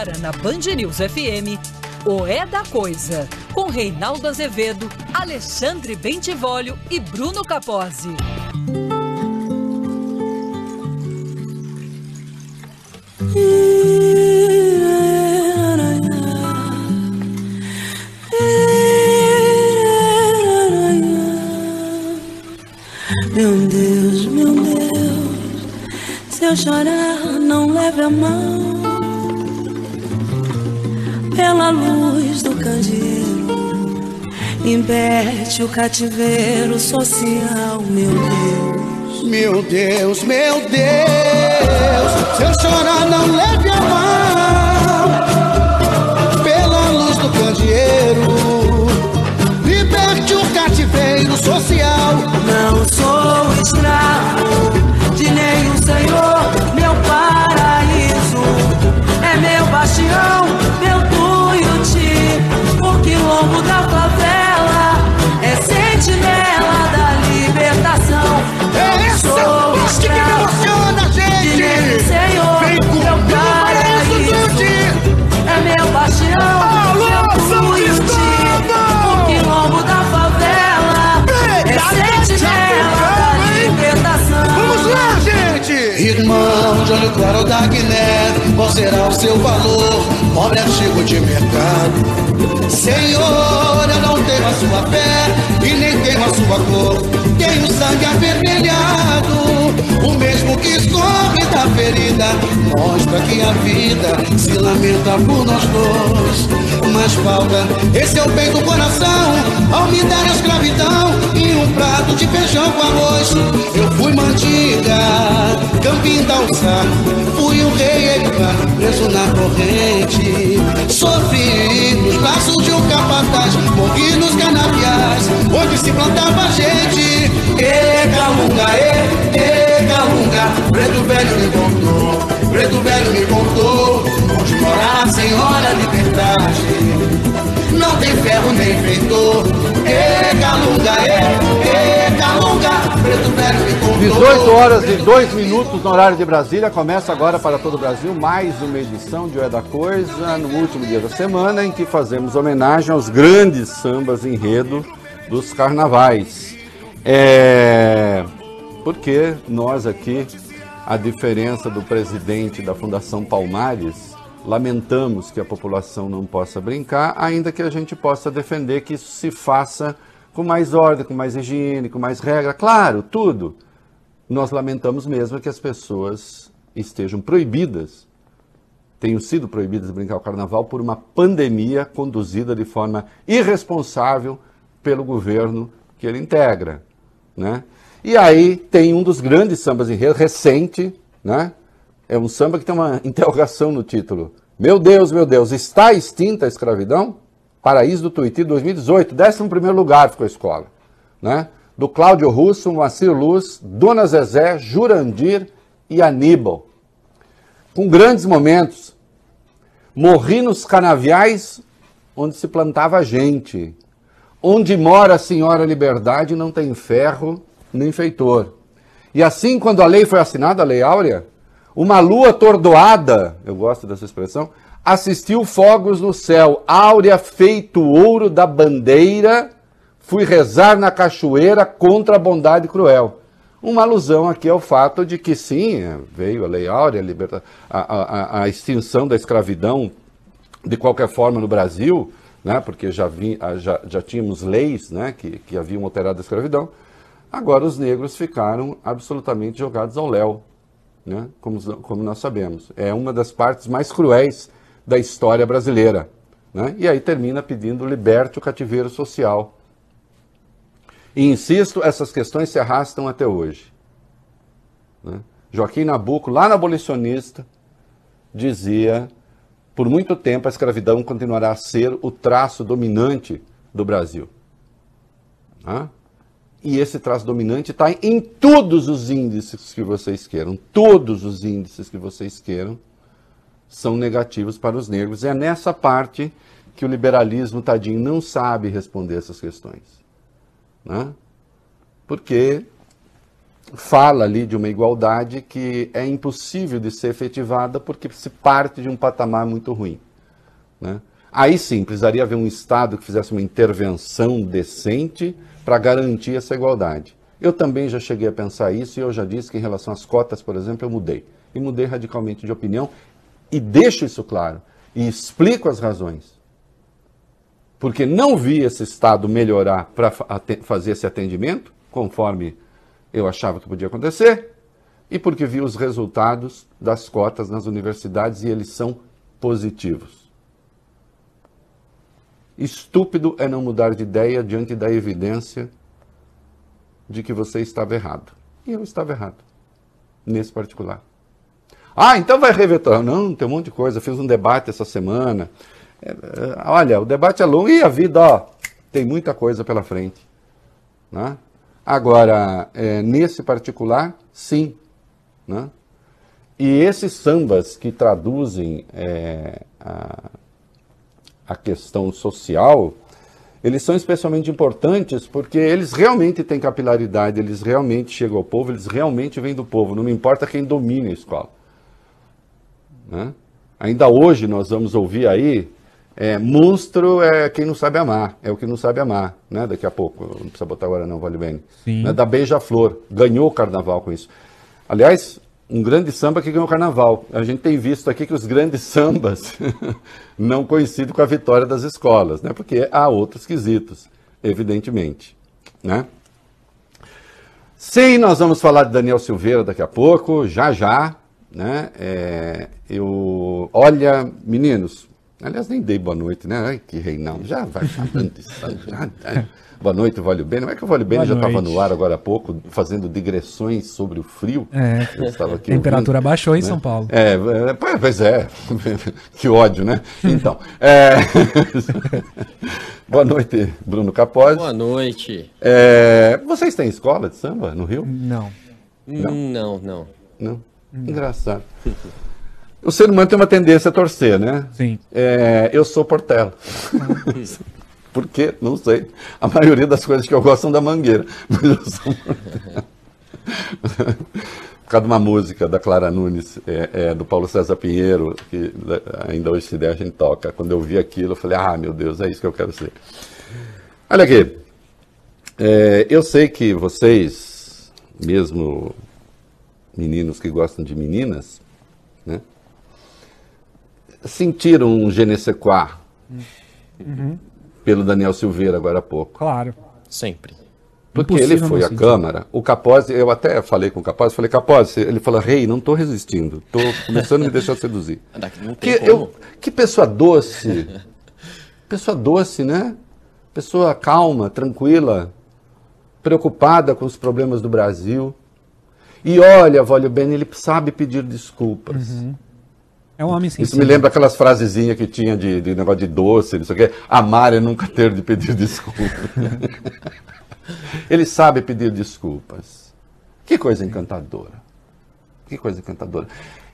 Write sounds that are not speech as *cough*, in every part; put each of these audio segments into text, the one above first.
Agora na Band News FM, o É da Coisa, com Reinaldo Azevedo, Alexandre Bentivolio e Bruno Capozzi. Meu Deus, meu Deus, se eu chorar, não leve a mão. Candeeiro, impede o cativeiro social, meu Deus. Meu Deus, meu Deus, se eu chorar, não leve a mão. Pela luz do candeeiro, liberte o cativeiro social. Não sou de olho claro da Guiné, qual será o seu valor? Pobre artigo de mercado. Senhor, eu não tenho a sua fé e nem tenho a sua cor. Tenho sangue avermelhado, o mesmo que escorre da ferida. Mostra que a vida se lamenta por nós dois. Mas falta, esse é o bem do coração, ao me dar a escravidão e um prato de feijão com arroz. Eu fui mandiga, campim da alçar, fui o rei Epa, preso na corrente. Sofri nos braços de um capataz, morri nos canaviais, onde se plantava gente. E calunga, ferro nem feitor, e calunga, e, e calunga, preto velho me contou. 18 horas e 2 minutos no horário de Brasília. Começa agora para todo o Brasil mais uma edição de O É da Coisa, no último dia da semana, em que fazemos homenagem aos grandes sambas enredo dos carnavais. É. Porque nós aqui, a diferença do presidente da Fundação Palmares, lamentamos que a população não possa brincar, ainda que a gente possa defender que isso se faça com mais ordem, com mais higiene, com mais regra. Claro, tudo. Nós lamentamos mesmo que as pessoas estejam proibidas, tenham sido proibidas de brincar o carnaval por uma pandemia conduzida de forma irresponsável pelo governo que ele integra. Né? E aí tem um dos grandes sambas enredo, recente, né? É um samba que tem uma interrogação no título. Meu Deus, meu Deus, está extinta a escravidão? Paraíso do Tuiuti 2018, 11 primeiro lugar ficou a escola. Né? Do Cláudio Russo, Moacir Luz, Dona Zezé, Jurandir e Aníbal. Com grandes momentos. Morri nos canaviais onde se plantava gente. Onde mora a senhora liberdade não tem ferro nem feitor. E assim, quando a lei foi assinada, a Lei Áurea, uma lua atordoada, eu gosto dessa expressão, assistiu fogos no céu, áurea feito ouro da bandeira, fui rezar na cachoeira contra a bondade cruel. Uma alusão aqui ao fato de que sim, veio a Lei Áurea, a, liberta... a, a, a extinção da escravidão de qualquer forma no Brasil, né, porque já, vi, já, já tínhamos leis né, que, que haviam alterado a escravidão, agora os negros ficaram absolutamente jogados ao léu, né, como, como nós sabemos. É uma das partes mais cruéis da história brasileira. Né? E aí termina pedindo liberte o cativeiro social. E insisto, essas questões se arrastam até hoje. Né? Joaquim Nabuco, lá no Abolicionista, dizia: por muito tempo a escravidão continuará a ser o traço dominante do Brasil. Né? E esse traço dominante está em todos os índices que vocês queiram. Todos os índices que vocês queiram são negativos para os negros. É nessa parte que o liberalismo, tadinho, não sabe responder essas questões. Né? Porque fala ali de uma igualdade que é impossível de ser efetivada porque se parte de um patamar muito ruim. Né? Aí sim, precisaria haver um Estado que fizesse uma intervenção decente para garantir essa igualdade. Eu também já cheguei a pensar isso e eu já disse que em relação às cotas, por exemplo, eu mudei. E mudei radicalmente de opinião e deixo isso claro e explico as razões. Porque não vi esse Estado melhorar para fazer esse atendimento, conforme eu achava que podia acontecer, e porque vi os resultados das cotas nas universidades e eles são positivos. Estúpido é não mudar de ideia diante da evidência de que você estava errado. E eu estava errado, nesse particular. Ah, então vai revetar. Não, tem um monte de coisa. fiz um debate essa semana. É, é, olha, o debate é longo e a vida, ó, tem muita coisa pela frente. Né? Agora, é, nesse particular, sim. Né? E esses sambas que traduzem é, a, a questão social, eles são especialmente importantes porque eles realmente têm capilaridade, eles realmente chegam ao povo, eles realmente vêm do povo, não me importa quem domine a escola. Né? Ainda hoje nós vamos ouvir aí é, monstro é quem não sabe amar, é o que não sabe amar, né? Daqui a pouco, não precisa botar agora não, vale bem. Né? Da Beija-Flor, ganhou o carnaval com isso. Aliás, um grande samba que ganhou o carnaval. A gente tem visto aqui que os grandes *laughs* sambas *laughs* não coincidem com a vitória das escolas, né? Porque há outros quesitos, evidentemente, né? Sim, nós vamos falar de Daniel Silveira daqui a pouco, já já, né? É, eu, olha, meninos, Aliás, nem dei boa noite, né? Ai, que Reinaldo, já vai falando isso. Já, já. Boa noite, Vale Bem. Não é que o Vale Bem já estava no ar agora há pouco, fazendo digressões sobre o frio. É, a temperatura ouvindo, baixou em né? São Paulo. É, é, pois é, *laughs* que ódio, né? Então, é... *laughs* boa noite, Bruno Capozzi. Boa noite. É... Vocês têm escola de samba no Rio? Não. Não, não. Não? não. Engraçado. *laughs* O ser humano tem uma tendência a torcer, né? Sim. É, eu sou Portela. *laughs* Por quê? Não sei. A maioria das coisas que eu gosto são da Mangueira. *laughs* Mas eu sou Portela. Por causa de uma música da Clara Nunes, é, é, do Paulo César Pinheiro, que ainda hoje se der a gente toca. Quando eu vi aquilo, eu falei, ah, meu Deus, é isso que eu quero ser. Olha aqui. É, eu sei que vocês, mesmo meninos que gostam de meninas, né? Sentiram um je uhum. pelo Daniel Silveira agora há pouco. Claro. Sempre. Porque Impossível ele foi à Câmara, o Capozzi, eu até falei com o Capozzi, falei, Capozzi, ele falou, rei, não estou resistindo, estou começando a me deixar seduzir. *laughs* que, eu, que pessoa doce, pessoa doce, né? Pessoa calma, tranquila, preocupada com os problemas do Brasil. E olha, Vólio Ben, ele sabe pedir desculpas. Uhum. É um homem sensível. Isso me lembra aquelas frasezinhas que tinha de, de negócio de doce, não sei o quê. Amar é nunca ter de pedir *laughs* desculpas. Ele sabe pedir desculpas. Que coisa encantadora. Que coisa encantadora.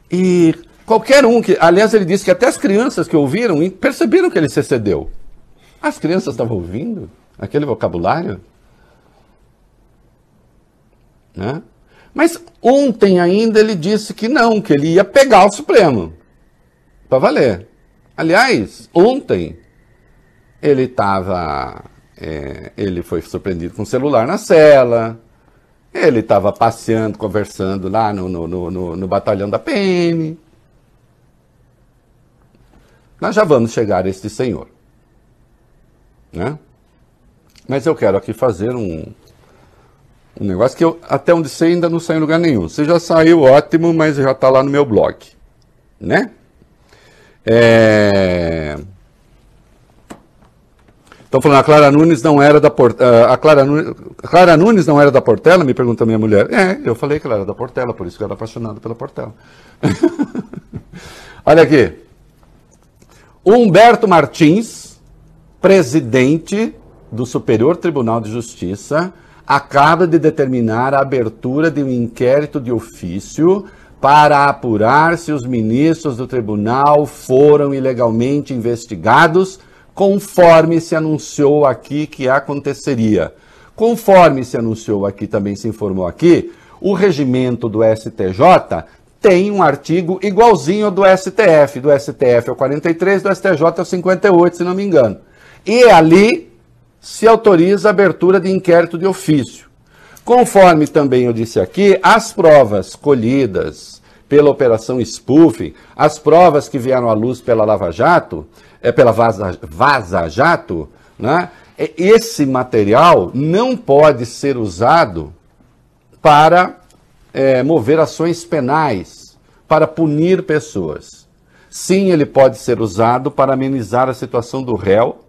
E qualquer um que. Aliás, ele disse que até as crianças que ouviram perceberam que ele se excedeu. As crianças estavam ouvindo aquele vocabulário. Né? Mas ontem ainda ele disse que não, que ele ia pegar o Supremo para valer. Aliás, ontem ele estava. É, ele foi surpreendido com o celular na cela. Ele estava passeando, conversando lá no, no, no, no, batalhão da PM. Nós já vamos chegar a este senhor. Né? Mas eu quero aqui fazer um, um negócio que eu, até onde sei, ainda não saiu em lugar nenhum. Você já saiu, ótimo, mas já está lá no meu blog. Né? É... Estão falando, a Clara Nunes não era da Portela. A Clara, Nunes, a Clara Nunes não era da Portela? Me pergunta minha mulher. É, eu falei que ela era da Portela, por isso que ela era apaixonada pela Portela. *laughs* Olha aqui. Humberto Martins, presidente do Superior Tribunal de Justiça, acaba de determinar a abertura de um inquérito de ofício para apurar se os ministros do tribunal foram ilegalmente investigados, conforme se anunciou aqui que aconteceria. Conforme se anunciou aqui, também se informou aqui, O regimento do STJ tem um artigo igualzinho ao do STF. Do STF é o 43, do STJ é o 58, se não me engano. E ali se autoriza a abertura de inquérito de ofício. Conforme também eu disse aqui, as provas colhidas pela Operação Spoofing, as provas que vieram à luz pela Lava Jato, é, pela Vaza, Vaza Jato, né, é, esse material não pode ser usado para é, mover ações penais, para punir pessoas. Sim, ele pode ser usado para amenizar a situação do réu,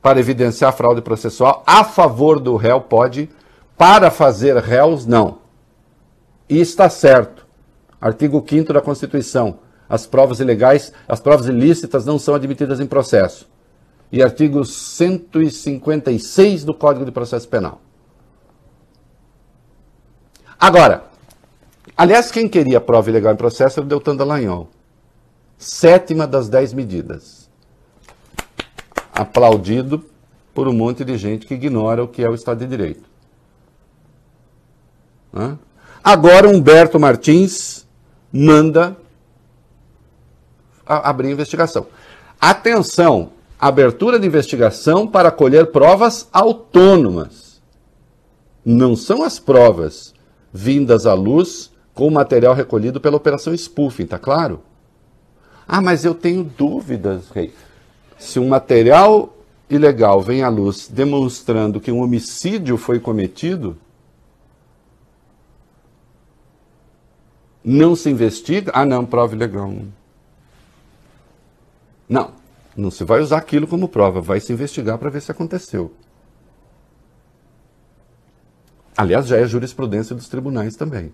para evidenciar fraude processual. A favor do réu pode, para fazer réus, não. E está certo. Artigo 5 da Constituição. As provas ilegais, as provas ilícitas não são admitidas em processo. E artigo 156 do Código de Processo Penal. Agora, aliás, quem queria prova ilegal em processo era o Deltan Dallagnol. Sétima das dez medidas. Aplaudido por um monte de gente que ignora o que é o Estado de Direito. Hã? Agora, Humberto Martins manda abrir investigação. Atenção, abertura de investigação para colher provas autônomas. Não são as provas vindas à luz com o material recolhido pela Operação Spoofing, tá claro? Ah, mas eu tenho dúvidas, Rei. Se um material ilegal vem à luz demonstrando que um homicídio foi cometido, não se investiga? Ah, não, prova ilegal. Não, não se vai usar aquilo como prova, vai se investigar para ver se aconteceu. Aliás, já é jurisprudência dos tribunais também.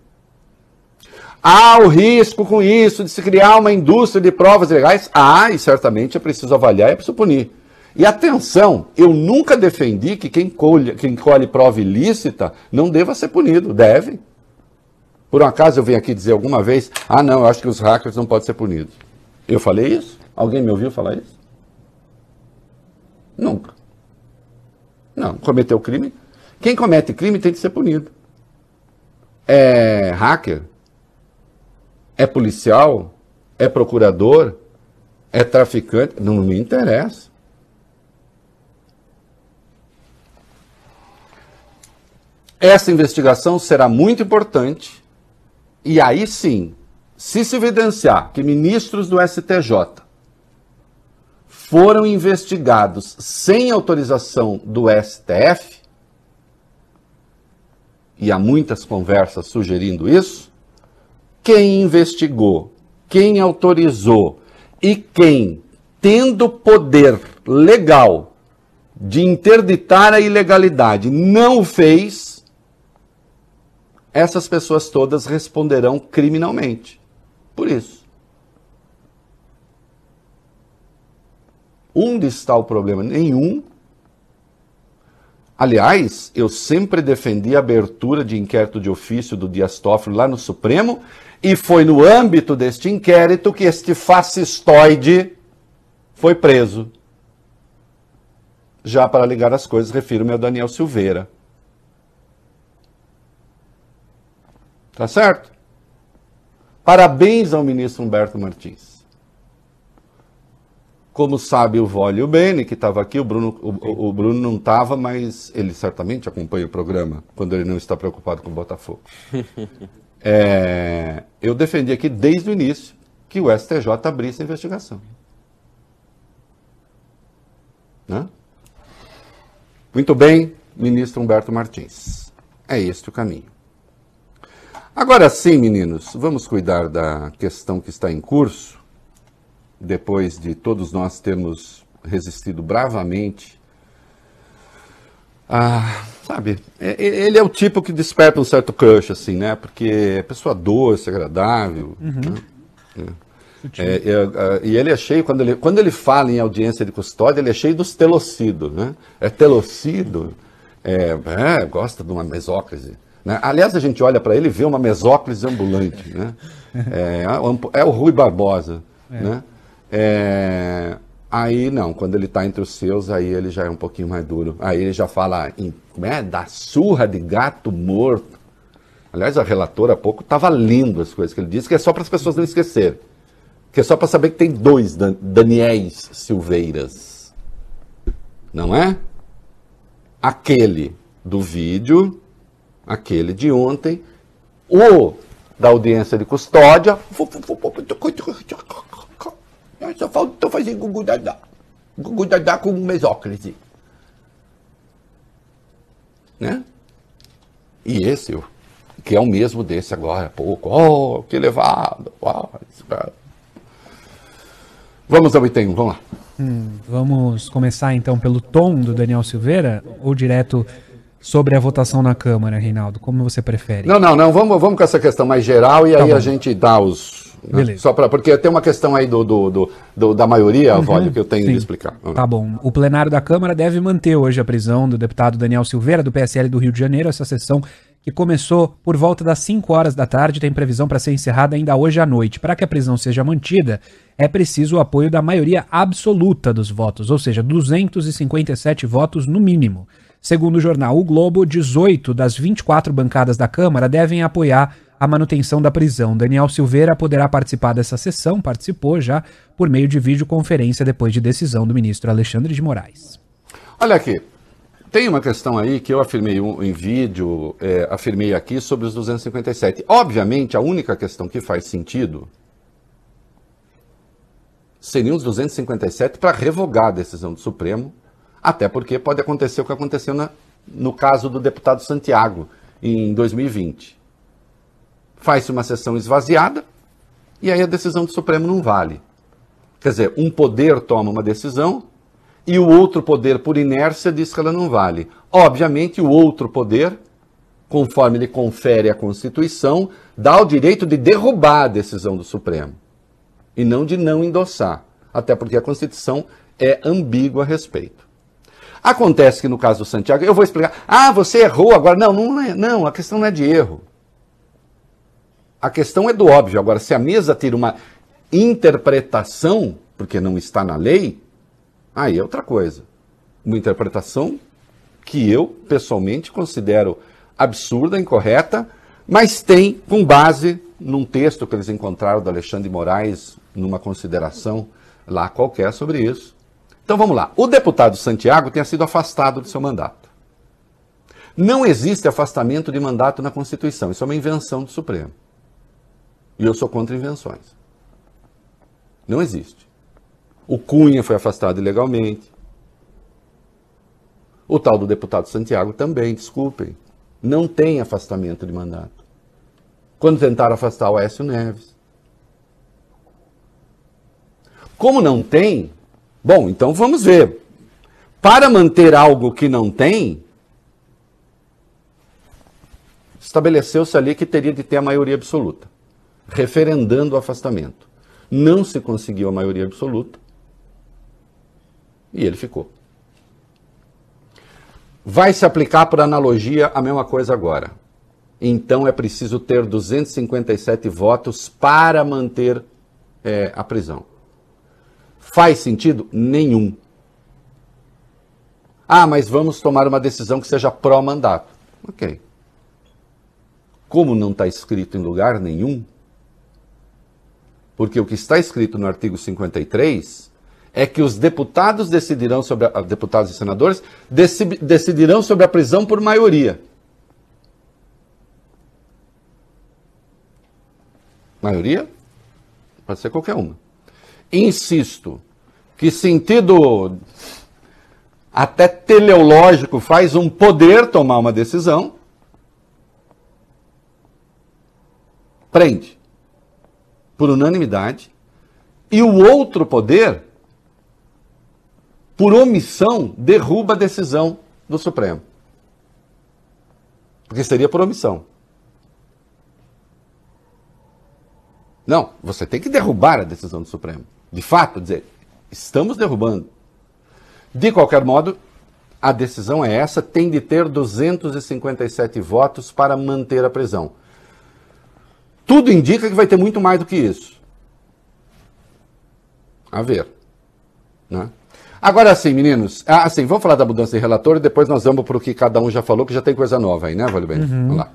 Há o risco com isso de se criar uma indústria de provas legais? Ah, e certamente é preciso avaliar e é preciso punir. E atenção, eu nunca defendi que quem colhe, quem colhe prova ilícita não deva ser punido. Deve. Por um acaso eu venho aqui dizer alguma vez, ah não, eu acho que os hackers não podem ser punidos. Eu falei isso? Alguém me ouviu falar isso? Nunca. Não, cometeu crime, quem comete crime tem de ser punido. É hacker? É policial? É procurador? É traficante? Não me interessa. Essa investigação será muito importante e aí sim, se se evidenciar que ministros do STJ foram investigados sem autorização do STF, e há muitas conversas sugerindo isso, quem investigou, quem autorizou e quem, tendo poder legal de interditar a ilegalidade, não o fez, essas pessoas todas responderão criminalmente. Por isso. Onde está o problema? Nenhum. Aliás, eu sempre defendi a abertura de inquérito de ofício do Dias Toffoli lá no Supremo, e foi no âmbito deste inquérito que este fascistoide foi preso. Já para ligar as coisas, refiro-me ao Daniel Silveira. Tá certo? Parabéns ao ministro Humberto Martins. Como sabe o Vole e o Bene, que estava aqui, o Bruno, o, o Bruno não estava, mas ele certamente acompanha o programa quando ele não está preocupado com o Botafogo. *laughs* é, eu defendi aqui desde o início que o STJ abrisse a investigação. Né? Muito bem, ministro Humberto Martins. É este o caminho. Agora sim, meninos, vamos cuidar da questão que está em curso depois de todos nós termos resistido bravamente. Ah, sabe, ele é o tipo que desperta um certo crush, assim, né? Porque é pessoa doce, agradável. Uhum. Né? É, é, é, e ele é cheio, quando ele, quando ele fala em audiência de custódia, ele é cheio dos telocidos, né? É telocido, é, é, gosta de uma mesóclise. Né? Aliás, a gente olha para ele e vê uma mesóclise ambulante, né? É, é o Rui Barbosa, né? É, aí não, quando ele está entre os seus, aí ele já é um pouquinho mais duro. Aí ele já fala em, é, da surra de gato morto. Aliás, a relatora há pouco estava lendo as coisas que ele disse, que é só para as pessoas não esquecerem. Que é só para saber que tem dois Dan Daniéis Silveiras. Não é? Aquele do vídeo, aquele de ontem, o da audiência de custódia. Só falta fazer gugu dadá. Gugu dadá com mesóclise. Né? E esse, que é o mesmo desse agora há pouco. Oh, que elevado. Oh, vamos ao item 1, vamos lá. Hum, vamos começar então pelo tom do Daniel Silveira ou direto sobre a votação na Câmara, Reinaldo? Como você prefere? Não, não, não. Vamos, vamos com essa questão mais geral e Tá aí bom. a gente dá os. né? Beleza. Só pra, porque tem uma questão aí do, do, do- do- da maioria, uhum, que eu tenho sim. de explicar. Tá bom. O plenário da Câmara deve manter hoje a prisão do deputado Daniel Silveira, do PSL do Rio de Janeiro. Essa sessão que começou por volta das 5 horas da tarde tem previsão para ser encerrada ainda hoje à noite. Para que a prisão seja mantida, é preciso o apoio da maioria absoluta dos votos, ou seja, 257 votos no mínimo. Segundo o jornal O Globo, 18 das 24 bancadas da Câmara devem apoiar a manutenção da prisão. Daniel Silveira poderá participar dessa sessão, participou já por meio de videoconferência depois de decisão do ministro Alexandre de Moraes. Olha aqui. Tem uma questão aí que eu afirmei em vídeo, é, afirmei aqui sobre os 257. Obviamente, a única questão que faz sentido seriam os 257 para revogar a decisão do Supremo, até porque pode acontecer o que aconteceu na- no caso do deputado Santiago em 2020. Faz-se uma sessão esvaziada e aí a decisão do Supremo não vale. Quer dizer, um poder toma uma decisão e o outro poder, por inércia, diz que ela não vale. Obviamente, o outro poder, conforme ele confere a Constituição, dá o direito de derrubar a decisão do Supremo e não de não endossar, até porque a Constituição é ambígua a respeito. Acontece que no caso do Santiago, eu vou explicar. Ah, você errou agora. Não, não, é, não, a questão não é de erro. A questão é do óbvio. Agora, se a mesa tira uma interpretação, porque não está na lei, aí é outra coisa. Uma interpretação que eu, pessoalmente, considero absurda, incorreta, mas tem com base num texto que eles encontraram do Alexandre de Moraes, numa consideração lá qualquer sobre isso. Então vamos lá. O deputado Santiago tenha sido afastado do seu mandato. Não existe afastamento de mandato na Constituição. Isso é uma invenção do Supremo. E eu sou contra invenções. Não existe. O Cunha foi afastado ilegalmente. O tal do deputado Santiago também, desculpem. Não tem afastamento de mandato. Quando tentaram afastar o Aécio Neves. Como não tem, bom, então vamos ver. Para manter algo que não tem, estabeleceu-se ali que teria de ter a maioria absoluta, referendando o afastamento. Não se conseguiu a maioria absoluta e ele ficou. Vai se aplicar por analogia a mesma coisa agora. Então é preciso ter 257 votos para manter é, a prisão. Faz sentido? Nenhum. Ah, mas vamos tomar uma decisão que seja pró-mandato. Ok. Como não está escrito em lugar nenhum, porque o que está escrito no artigo 53 é que os deputados decidirão sobre a, deputados e senadores deci- decidirão sobre a prisão por maioria. Maioria? Pode ser qualquer uma. Insisto que sentido até teleológico faz um poder tomar uma decisão, prende por unanimidade, e o outro poder, por omissão, derruba a decisão do Supremo. Porque seria por omissão. Não, você tem que derrubar a decisão do Supremo. De fato, dizer, estamos derrubando. De qualquer modo, a decisão é essa, tem de ter 257 votos para manter a prisão. Tudo indica que vai ter muito mais do que isso. A ver. Né? Agora sim, meninos. Ah, assim, vamos falar da mudança de relator e depois nós vamos para o que cada um já falou, que já tem coisa nova aí, né, Vale Bem? Vamos lá.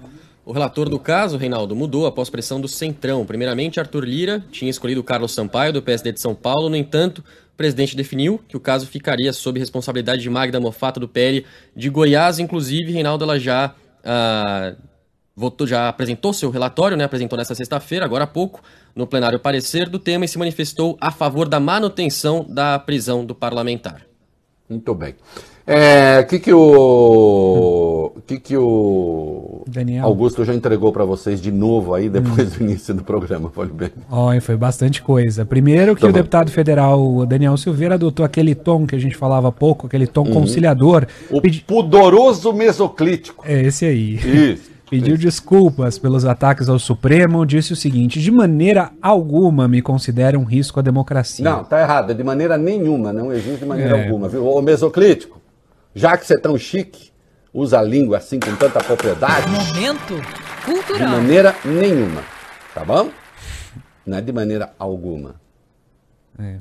O relator do caso, Reinaldo, mudou após pressão do Centrão. Primeiramente, Arthur Lira tinha escolhido Carlos Sampaio, do PSD de São Paulo. No entanto, o presidente definiu que o caso ficaria sob responsabilidade de Magda Mofato, do PL de Goiás. Inclusive, Reinaldo, ela já ah, votou, já apresentou seu relatório, né? Apresentou nesta sexta-feira, agora há pouco, no plenário parecer do tema e se manifestou a favor da manutenção da prisão do parlamentar. Muito bem. É, que que o que que o Daniel. Augusto já entregou para vocês de novo aí depois do início do programa, pode bem. Olha, foi bastante coisa. Primeiro que Tá o deputado federal Daniel Silveira adotou aquele tom que a gente falava há pouco, aquele tom conciliador. O Pedi- pudoroso mesoclítico. É esse aí. Isso. *laughs* Pediu desculpas pelos ataques ao Supremo, disse o seguinte: de maneira alguma me considera um risco à democracia. Não, tá errado, de maneira nenhuma, não existe de maneira É. alguma, viu? Ô mesoclítico, já que você é tão chique, usa a língua assim com tanta propriedade, Momento de cultural. maneira nenhuma, tá bom? Não é de maneira alguma. É.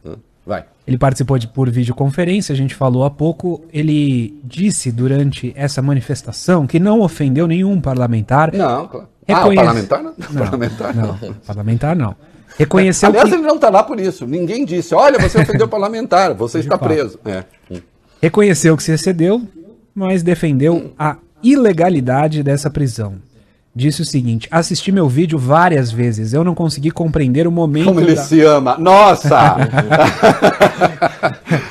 Vai. Ele participou de, por videoconferência, a gente falou há pouco. Ele disse durante essa manifestação que não ofendeu nenhum parlamentar. Não, claro. Ah, Reconhece- parlamentar não? Não, parlamentar não, parlamentar não. Reconheceu Aliás, que, ele não está lá por isso. Ninguém disse, olha, você ofendeu o parlamentar, você está preso. É. reconheceu que se excedeu, mas defendeu a ilegalidade dessa prisão. Disse o seguinte: assisti meu vídeo várias vezes, eu não consegui compreender o momento. Como ele da- se ama. Nossa! *laughs*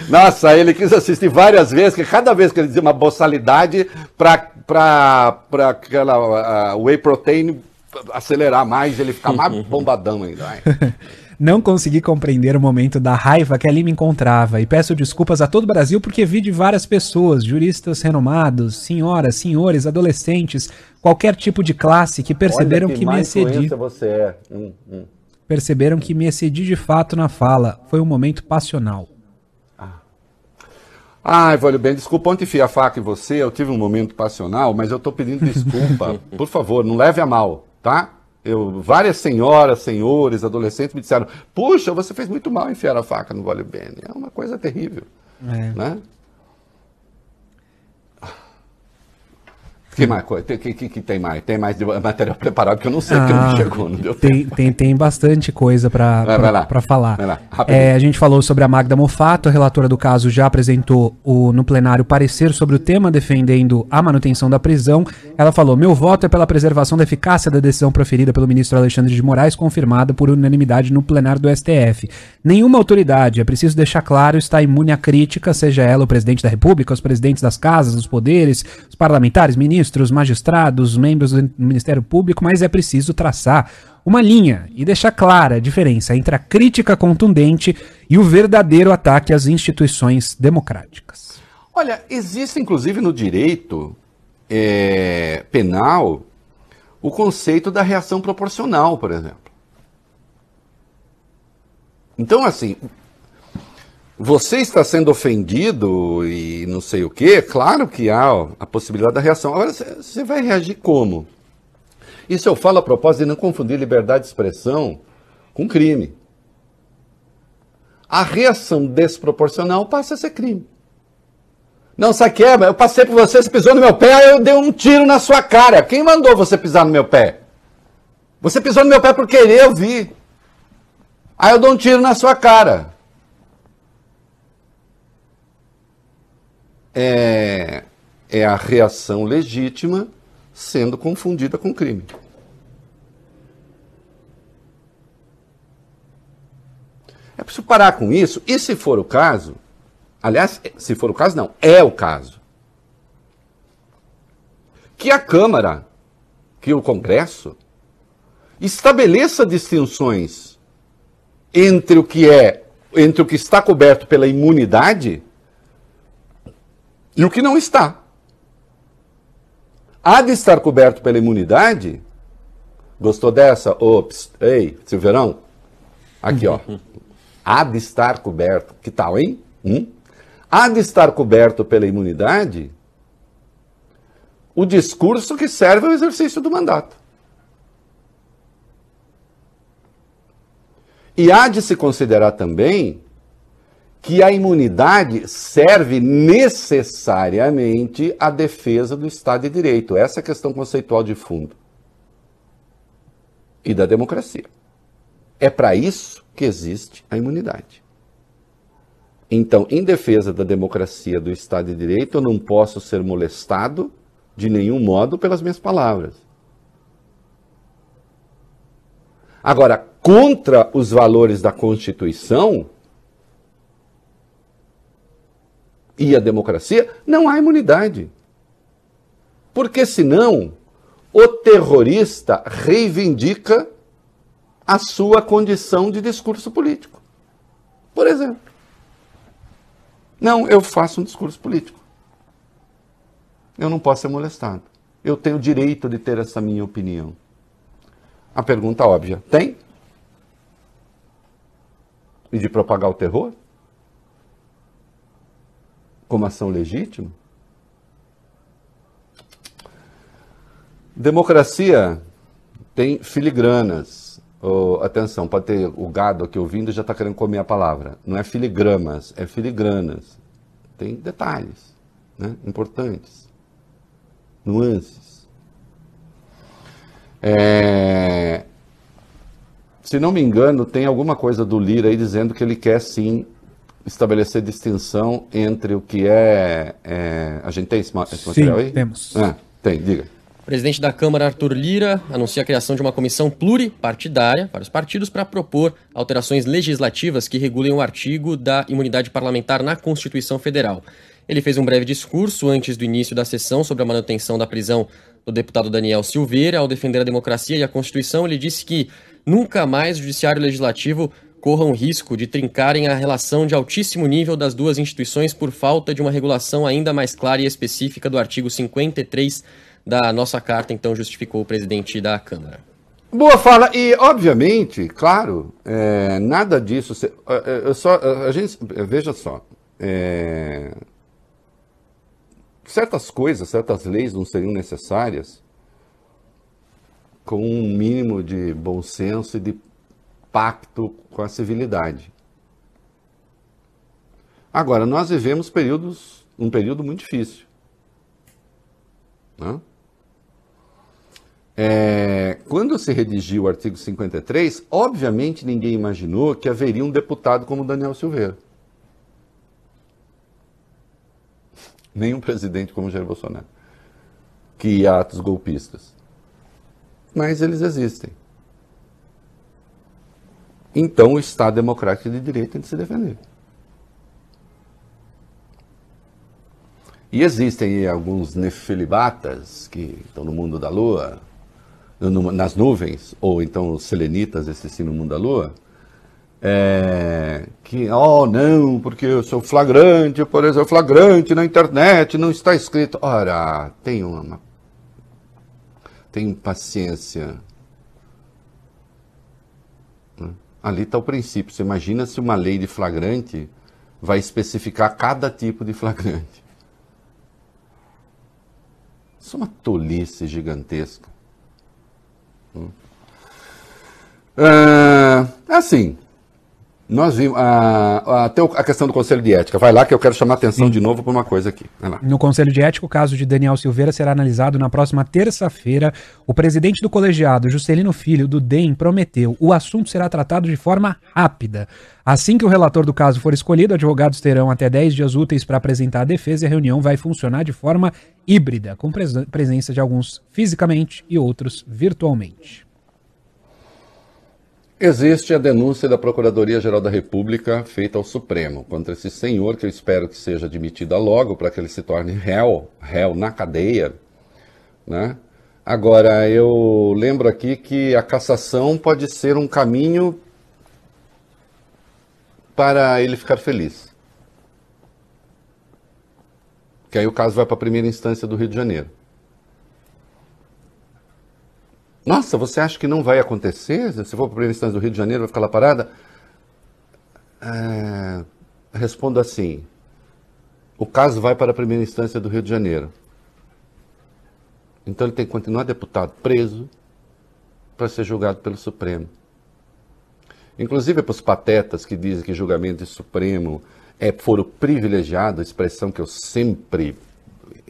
Nossa, ele quis assistir várias vezes, que cada vez que ele dizia uma boçalidade para aquela a whey protein acelerar mais, ele ficar mais *laughs* bombadão ainda. Não consegui compreender o momento da raiva que ali me encontrava e peço desculpas a todo o Brasil porque vi de várias pessoas, juristas renomados, senhoras, senhores, adolescentes, qualquer tipo de classe que perceberam Olha que, me má excedi, você é. Hum, hum. perceberam que me excedi de fato na fala. Foi um momento passional. Ai, Vale bem, desculpa, ontem enfiei a faca em você, eu tive um momento passional, mas eu tô pedindo desculpa. *laughs* Por favor, não leve a mal, tá? Eu, várias senhoras, senhores, adolescentes me disseram, puxa, você fez muito mal enfiar a faca no Vale bem. É uma coisa terrível, É. né? Que mais? Tem- Que, que, que tem mais? Tem mais material preparado que eu não sei, porque Ah, não chegou, não deu tempo. Tem, tem, tem bastante coisa para falar. Vai lá. É, a gente falou sobre a Magda Mofato, a relatora do caso já apresentou o, no plenário parecer sobre o tema defendendo a manutenção da prisão. Ela falou: meu voto é pela preservação da eficácia da decisão proferida pelo ministro Alexandre de Moraes, confirmada por unanimidade no plenário do STF. Nenhuma autoridade, é preciso deixar claro, está imune à crítica, seja ela o presidente da República, os presidentes das casas, os poderes, os parlamentares, ministros, magistrados, membros do Ministério Público, mas é preciso traçar uma linha e deixar clara a diferença entre a crítica contundente e o verdadeiro ataque às instituições democráticas. Olha, existe inclusive no direito é, penal o conceito da reação proporcional, por exemplo. Então, assim, você está sendo ofendido e não sei o quê, claro que há a possibilidade da reação. Agora, você- vai reagir como? Isso eu falo a propósito de não confundir liberdade de expressão com crime. A reação desproporcional passa a ser crime. Não, sabe é? Eu passei por você, você pisou no meu pé, eu dei um tiro na sua cara. Quem mandou você pisar no meu pé? Você pisou no meu pé por querer, eu vi. Aí eu dou um tiro na sua cara. É, é a reação legítima sendo confundida com crime. É preciso parar com isso. E se for o caso, aliás, se for o caso, não, é o caso. Que a Câmara, que o Congresso, estabeleça distinções entre o que é, entre o que está coberto pela imunidade e o que não está. Há de estar coberto pela imunidade. Gostou dessa? Ops, ei, Silveirão? Aqui, ó. Há de estar coberto. Que tal, hein? Hum? Há de estar coberto pela imunidade o discurso que serve ao exercício do mandato. E há de se considerar também que a imunidade serve necessariamente à defesa do Estado de Direito. Essa é a questão conceitual de fundo. e da democracia. É para isso que existe a imunidade. Então, em defesa da democracia, do Estado de Direito, eu não posso ser molestado de nenhum modo pelas minhas palavras. Agora, contra os valores da Constituição e a democracia, não há imunidade. Porque senão o terrorista reivindica a sua condição de discurso político. Por exemplo. Não, eu faço um discurso político. Eu não posso ser molestado. Eu tenho o direito de ter essa minha opinião. A pergunta óbvia: tem? E de propagar o terror? Como ação legítima? Democracia tem filigranas. Oh, atenção, pode ter o gado aqui ouvindo já está querendo comer a palavra. Não é filigramas, é filigranas. Tem detalhes né, importantes, nuances. É... Se não me engano, tem alguma coisa do Lira aí dizendo que ele quer sim estabelecer distinção entre o que é. é... A gente tem esse, esse material aí? Temos. Ah, tem, diga. O presidente da Câmara, Arthur Lira, anuncia a criação de uma comissão pluripartidária para os partidos para propor alterações legislativas que regulem o artigo da imunidade parlamentar na Constituição Federal. Ele fez um breve discurso antes do início da sessão sobre a manutenção da prisão do deputado Daniel Silveira. Ao defender a democracia e a Constituição, ele disse que nunca mais o Judiciário Legislativo corra o risco de trincarem a relação de altíssimo nível das duas instituições por falta de uma regulação ainda mais clara e específica do artigo 53 da nossa carta, então justificou o presidente da Câmara. Boa fala. E, obviamente, claro, é, nada disso. Se, é, só, a gente, veja só. É, certas coisas, certas leis não seriam necessárias com um mínimo de bom senso e de pacto com a civilidade. Agora, nós vivemos períodos, um período muito difícil. Né? É, quando se redigiu o artigo 53, obviamente ninguém imaginou que haveria um deputado como Daniel Silveira. Nem um presidente como Jair Bolsonaro. Que atos golpistas. Mas eles existem. Então o Estado Democrático de Direito tem de se defender. E existem alguns nefilibatas que estão no mundo da lua, nas nuvens, ou então os selenitas, esse sim no mundo da lua, é, que, oh não, porque eu sou flagrante, por exemplo, flagrante na internet, não está escrito. Ora, tem uma. Tem paciência. Né? Ali está o princípio. Você imagina se uma lei de flagrante vai especificar cada tipo de flagrante. Isso é uma tolice gigantesca. É, assim, nós vimos a, até a questão do Conselho de Ética. Vai lá que eu quero chamar a atenção Sim. de novo para uma coisa aqui. No Conselho de Ética, o caso de Daniel Silveira será analisado na próxima terça-feira. O presidente do colegiado, Juscelino Filho, do DEM, prometeu o assunto será tratado de forma rápida. Assim que o relator do caso for escolhido, advogados terão até 10 dias úteis para apresentar a defesa e a reunião vai funcionar de forma híbrida, com presença de alguns fisicamente e outros virtualmente. Existe a denúncia da Procuradoria-Geral da República feita ao Supremo contra esse senhor, que eu espero que seja admitida logo para que ele se torne réu, réu na cadeia. Né? Agora, eu lembro aqui que a cassação pode ser um caminho para ele ficar feliz. Que aí o caso vai para a primeira instância do Rio de Janeiro. Nossa, você acha que não vai acontecer? Se for para a primeira instância do Rio de Janeiro, vai ficar lá parada? É, respondo assim: o caso vai para a primeira instância do Rio de Janeiro. Então ele tem que continuar deputado preso para ser julgado pelo Supremo. Inclusive para os patetas que dizem que julgamento de Supremo é foro privilegiado, expressão que eu sempre,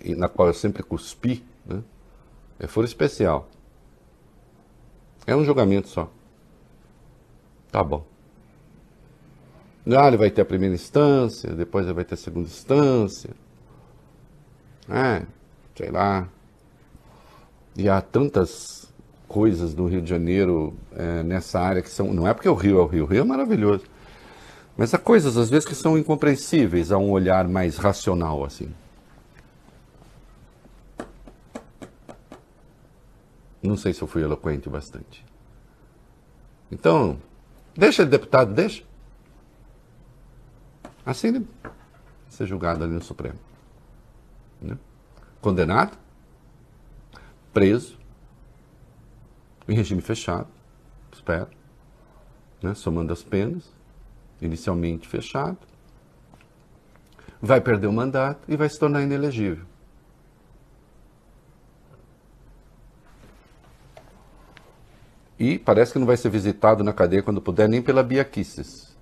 na qual eu sempre cuspi, né? é foro especial. É um julgamento só. Tá bom. Ah, ele vai ter a primeira instância, depois ele vai ter a segunda instância. É, sei lá. E há tantas coisas no Rio de Janeiro é, nessa área que são. Não é porque o Rio é o Rio, o Rio é maravilhoso. Mas há coisas, às vezes, que são incompreensíveis a um olhar mais racional, assim. Não sei se eu fui eloquente bastante. Então, deixa ele deputado, deixa. Assim ele ser julgado ali no Supremo. Né? Condenado, preso, em regime fechado, espero, né? somando as penas, inicialmente fechado, vai perder o mandato e vai se tornar inelegível. E parece que não vai ser visitado na cadeia quando puder, nem pela Bia Kisses.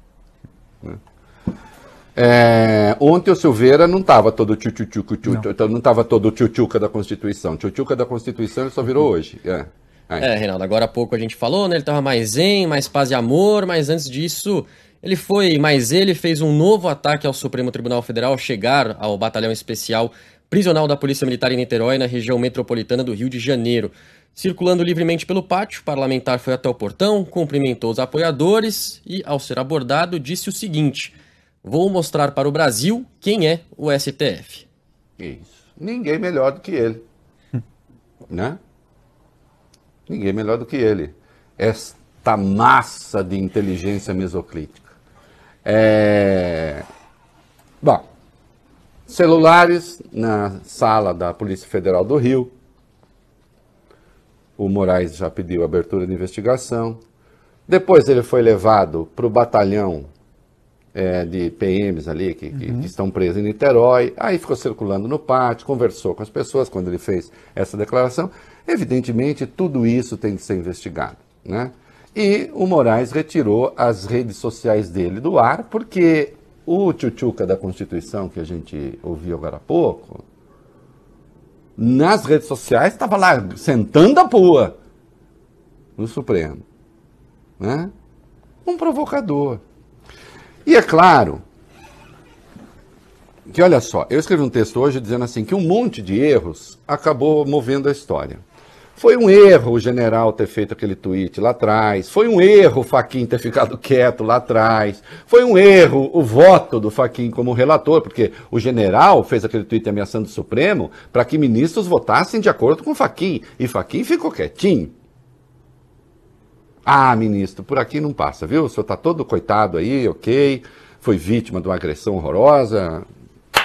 Né? É, ontem o Silveira não estava todo tchutchuca, não. não estava todo tchutchuca da Constituição. Tchutchuca da Constituição ele só virou hoje. É. é, Reinaldo, agora há pouco a gente falou, né? Ele estava mais zen, mais paz e amor, mas antes disso, ele foi, mas ele fez um novo ataque ao Supremo Tribunal Federal ao chegar ao batalhão especial prisional da Polícia Militar em Niterói, na região metropolitana do Rio de Janeiro. Circulando livremente pelo pátio, o parlamentar foi até o portão, cumprimentou os apoiadores e, ao ser abordado, disse o seguinte: Vou mostrar para o Brasil quem é o STF. Isso. Ninguém melhor do que ele. *laughs* né? Ninguém melhor do que ele. Esta massa de inteligência mesoclítica. É... Bom, celulares na sala da Polícia Federal do Rio o Moraes já pediu abertura de investigação. Depois ele foi levado para o batalhão é, de PMs ali, que, uhum. que, estão presos em Niterói. Aí ficou circulando no pátio, conversou com as pessoas quando ele fez essa declaração. Evidentemente, tudo isso tem que ser investigado. Né? E o Moraes retirou as redes sociais dele do ar, porque o tchutchuca da Constituição, que a gente ouviu agora há pouco, nas redes sociais, estava lá sentando a pua no Supremo. Né? Um provocador. E é claro que, olha só, eu escrevi um texto hoje dizendo assim que um monte de erros acabou movendo a história. Foi um erro o general ter feito aquele tweet lá atrás. Foi um erro o Faquin ter ficado quieto lá atrás. Foi um erro o voto do Faquin como relator, porque o general fez aquele tweet ameaçando o Supremo para que ministros votassem de acordo com o Faquin. E Faquin ficou quietinho. Ah, ministro, por aqui não passa, viu? O senhor está todo coitado aí, ok. Foi vítima de uma agressão horrorosa.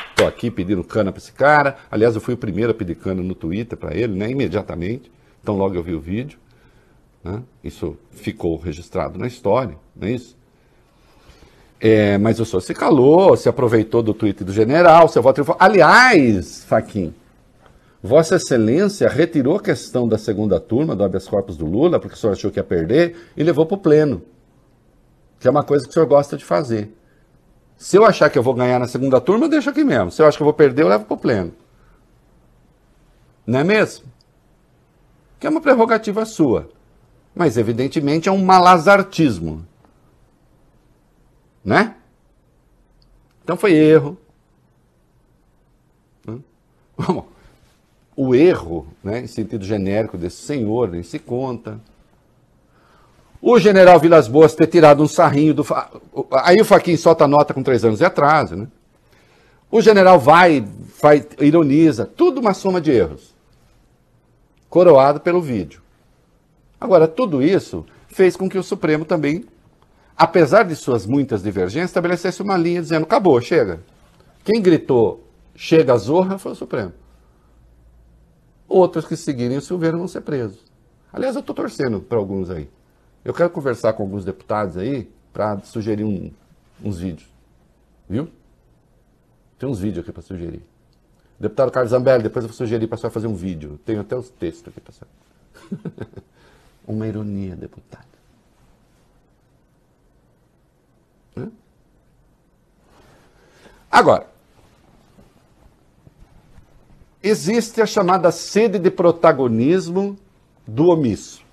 Estou aqui pedindo cana para esse cara. Aliás, eu fui o primeiro a pedir cana no Twitter para ele, né? Imediatamente. Então, logo eu vi o vídeo, né? isso ficou registrado na história, não é isso? É, mas o senhor se calou, se aproveitou do tweet do general, seu voto triunfou. Aliás, Faquim, Vossa Excelência retirou a questão da segunda turma do habeas corpus do Lula, porque o senhor achou que ia perder, e levou para o pleno. Que é uma coisa que o senhor gosta de fazer. Se eu achar que eu vou ganhar na segunda turma, eu deixo aqui mesmo. Se eu acho que eu vou perder, eu levo para o pleno. Não é mesmo? Que é uma prerrogativa sua. Mas, evidentemente, é um malazartismo. Né? Então foi erro. O erro, né, em sentido genérico desse senhor, nem se conta. O general Vilas Boas ter tirado um sarrinho do. Aí o Faquin solta nota com três anos de atraso, né? O general vai, vai, ironiza, tudo uma soma de erros coroado pelo vídeo. Agora, tudo isso fez com que o Supremo também, apesar de suas muitas divergências, estabelecesse uma linha dizendo: acabou, chega. Quem gritou chega a zorra foi o Supremo. Outros que seguirem o Silveira vão ser presos. Aliás, eu estou torcendo para alguns aí. Eu quero conversar com alguns deputados aí para sugerir um, uns vídeos. Viu? Tem uns vídeos aqui para sugerir. Deputado Carlos Zambelli, depois eu vou sugerir para a senhora fazer um vídeo. Tenho até os textos aqui para a senhora. *laughs* Uma ironia, deputado. Agora, existe a chamada sede de protagonismo do omisso.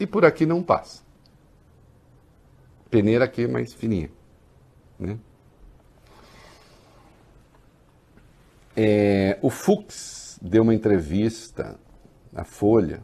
E por aqui não passa. Peneira aqui é mais fininha. Né? É, o Fux deu uma entrevista na Folha.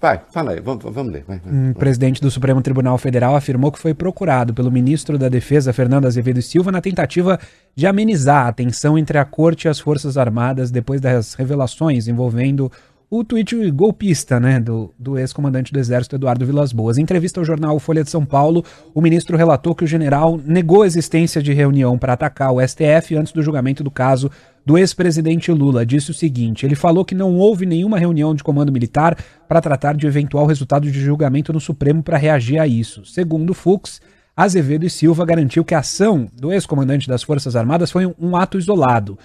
Vai, fala aí, vamos, vamos ler. Vai, vai, Um presidente do Supremo Tribunal Federal afirmou que foi procurado pelo ministro da Defesa, Fernando Azevedo Silva, na tentativa de amenizar a tensão entre a corte e as Forças Armadas depois das revelações envolvendo o tweet golpista né, do, do ex-comandante do Exército, Eduardo Vilas Boas. Em entrevista ao jornal Folha de São Paulo, o ministro relatou que o general negou a existência de reunião para atacar o STF antes do julgamento do caso do ex-presidente Lula. Disse o seguinte: ele falou que não houve nenhuma reunião de comando militar para tratar de eventual resultado de julgamento no Supremo para reagir a isso. Segundo Fux, Azevedo e Silva garantiu que a ação do ex-comandante das Forças Armadas foi um, um ato isolado.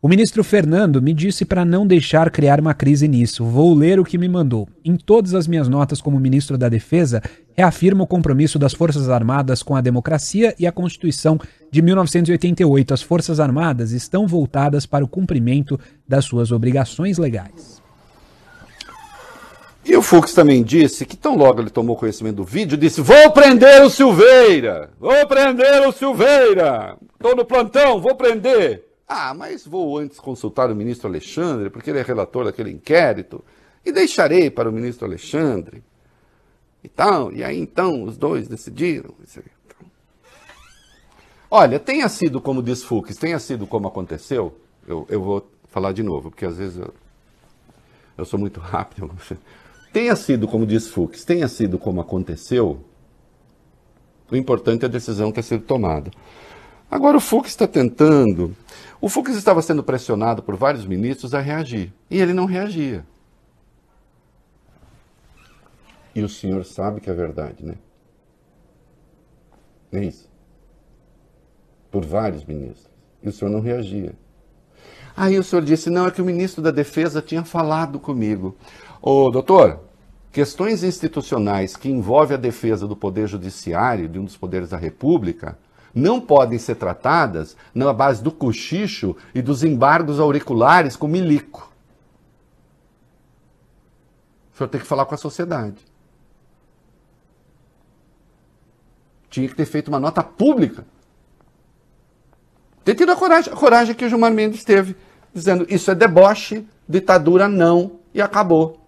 O ministro Fernando me disse para não deixar criar uma crise nisso. Vou ler o que me mandou. Em todas as minhas notas como ministro da Defesa, reafirmo o compromisso das Forças Armadas com a democracia e a Constituição de 1988. As Forças Armadas estão voltadas para o cumprimento das suas obrigações legais. E o Fux também disse que tão logo ele tomou conhecimento do vídeo, disse: Vou prender o Silveira! Vou prender o Silveira! Estou no plantão, vou prender! Ah, mas vou antes consultar o ministro Alexandre, porque ele é relator daquele inquérito, e deixarei para o ministro Alexandre. E tal, e aí então os dois decidiram. Olha, tenha sido como diz Fux, tenha sido como aconteceu, eu, eu vou falar de novo, porque às vezes eu, eu sou muito rápido. Tenha sido como diz Fux, tenha sido como aconteceu, o importante é a decisão ter sido tomada. Agora o Fux está tentando o Fux estava sendo pressionado por vários ministros a reagir e ele não reagia. E o senhor sabe que é verdade, né? É isso. Por vários ministros. E o senhor não reagia. Aí o senhor disse: não, é que o ministro da Defesa tinha falado comigo. Ô, doutor, questões institucionais que envolvem a defesa do Poder Judiciário, de um dos poderes da República, não podem ser tratadas na base do cochicho e dos embargos auriculares com milico. O senhor tem que falar com a sociedade. Tinha que ter feito uma nota pública. Ter tido a coragem, a coragem que o Gilmar Mendes teve, dizendo isso é deboche, ditadura não, e acabou.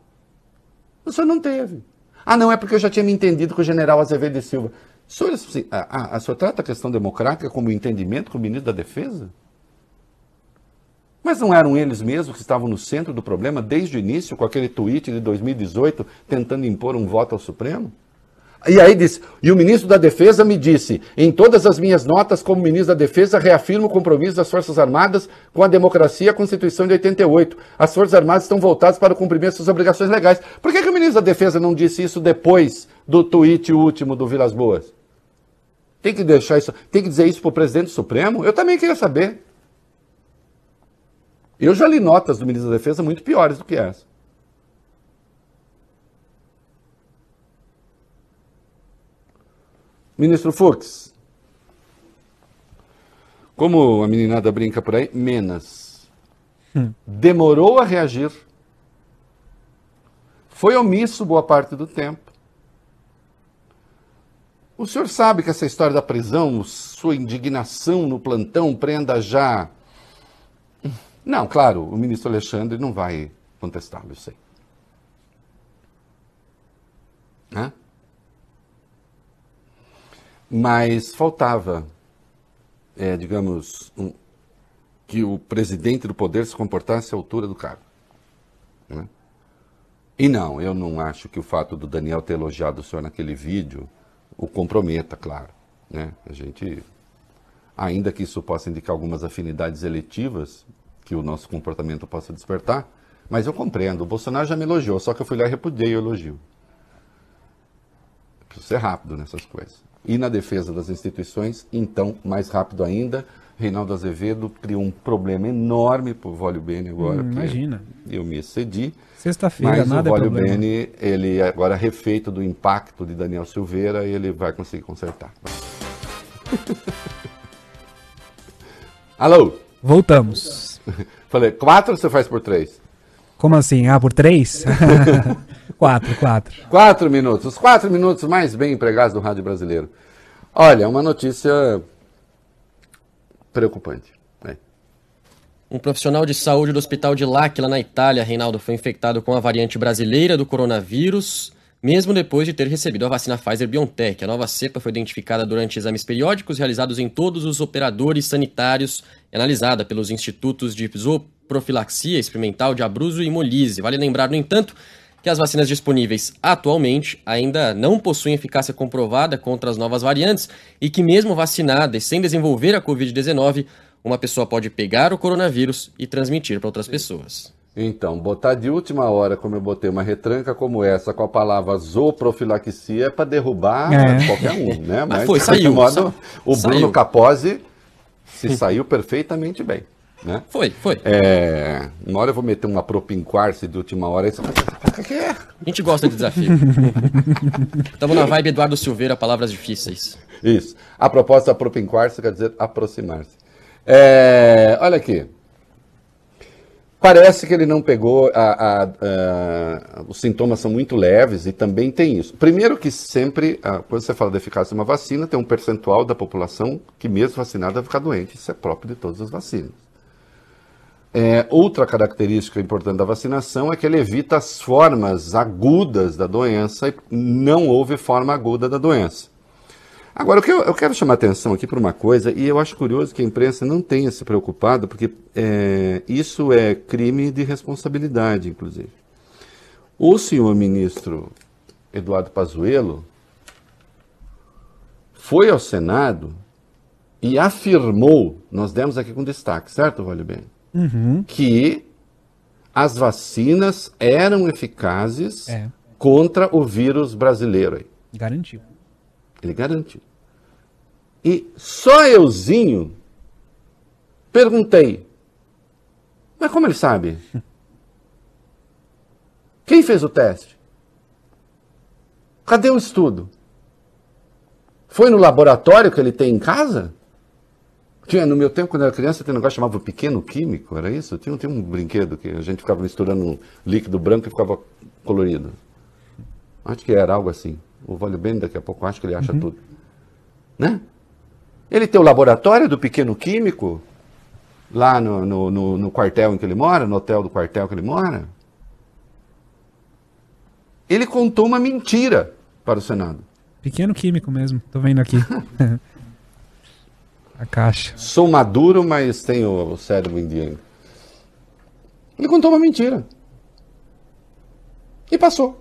O senhor não teve. Ah, não, é porque eu já tinha me entendido com o general Azevedo de Silva. O senhor, assim, a, a, a senhor trata a questão democrática como entendimento com o ministro da Defesa? Mas não eram eles mesmos que estavam no centro do problema desde o início, com aquele tweet de 2018 tentando impor um voto ao Supremo? E aí disse, e o ministro da Defesa me disse, em todas as minhas notas como ministro da Defesa, reafirmo o compromisso das Forças Armadas com a democracia e a Constituição de 88. As Forças Armadas estão voltadas para o cumprimento suas obrigações legais. Por que, que o ministro da Defesa não disse isso depois do tweet último do Vilas Boas? Tem que deixar isso, tem que dizer isso para o presidente do Supremo? Eu também queria saber. Eu já li notas do ministro da Defesa muito piores do que essa. Ministro Fux, como a meninada brinca por aí, menos. Hum. Demorou a reagir. Foi omisso boa parte do tempo. O senhor sabe que essa história da prisão, sua indignação no plantão, prenda já. Não, claro, o ministro Alexandre não vai contestá-lo, eu sei. Mas faltava, é, digamos, um, que o presidente do poder se comportasse à altura do cargo. Né? E não, eu não acho que o fato do Daniel ter elogiado o senhor naquele vídeo o comprometa, claro. Né? A gente, ainda que isso possa indicar algumas afinidades eletivas que o nosso comportamento possa despertar, mas eu compreendo. O Bolsonaro já me elogiou, só que eu fui lá e repudiei o elogio. Preciso ser rápido nessas coisas. E na defesa das instituições, então, mais rápido ainda, Reinaldo Azevedo criou um problema enorme para o Vólio Bene agora. Hum, imagina. Eu me excedi. Sexta-feira, nada o Vólio é problema. Bene, ele agora refeito do impacto de Daniel Silveira, ele vai conseguir consertar. *laughs* Alô? Voltamos. *laughs* Falei, quatro você faz por três? Como assim? Ah, por três? *laughs* quatro, quatro. Quatro minutos. Os quatro minutos mais bem empregados do rádio brasileiro. Olha, uma notícia preocupante. É. Um profissional de saúde do hospital de L'Aquila, na Itália, Reinaldo, foi infectado com a variante brasileira do coronavírus, mesmo depois de ter recebido a vacina Pfizer-BioNTech. A nova cepa foi identificada durante exames periódicos realizados em todos os operadores sanitários e analisada pelos institutos de zooprofilaxia experimental de Abruzzo e Molise. Vale lembrar, no entanto, que as vacinas disponíveis atualmente ainda não possuem eficácia comprovada contra as novas variantes e que, mesmo vacinada e sem desenvolver a Covid-19, uma pessoa pode pegar o coronavírus e transmitir para outras pessoas. Então, botar de última hora, como eu botei uma retranca como essa, com a palavra zooprofilaxia, é para derrubar É. qualquer um, né? Mas foi, de qualquer saiu, modo, sa- o saiu. Bruno Capozzi se saiu perfeitamente bem, né? Foi, foi. É, uma hora eu vou meter uma propinquarce de última hora. É? A gente gosta de desafio. *laughs* Estamos na vibe Eduardo Silveira, palavras difíceis. Isso. A proposta propinquar-se quer dizer aproximar-se. É, olha aqui. Parece que ele não pegou. a- a- a- os sintomas são muito leves e também tem isso. Primeiro que sempre, quando você fala da eficácia de uma vacina, tem um percentual da população que mesmo vacinada vai ficar doente. Isso é próprio de todas as vacinas. É, outra característica importante da vacinação é que ele evita as formas agudas da doença e não houve forma aguda da doença. Agora, o que eu, eu quero chamar atenção aqui para uma coisa, e eu acho curioso que a imprensa não tenha se preocupado, porque é, isso é crime de responsabilidade, inclusive. O senhor ministro Eduardo Pazuello foi ao Senado e afirmou, nós demos aqui com destaque, certo, Vale Bem? Que as vacinas eram eficazes É. contra o vírus brasileiro aí. Garantiu. Ele garantiu. E só euzinho perguntei. Mas como ele sabe? *laughs* Quem fez o teste? Cadê o estudo? Foi no laboratório que ele tem em casa? Tinha, no meu tempo, quando eu era criança, tinha um negócio que chamava pequeno químico, era isso? Tinha, tinha um brinquedo que a gente ficava misturando um líquido branco e ficava colorido. Acho que era algo assim. O Vale Bem, daqui a pouco, acho que ele acha tudo. Né? Ele tem o laboratório do pequeno químico lá no, no, no- no quartel em que ele mora, no hotel do quartel que ele mora. Ele contou uma mentira para o Senado. Pequeno químico mesmo, tô vendo aqui. *laughs* A caixa. Sou maduro, mas tenho o cérebro indiano. Ele contou uma mentira. E passou.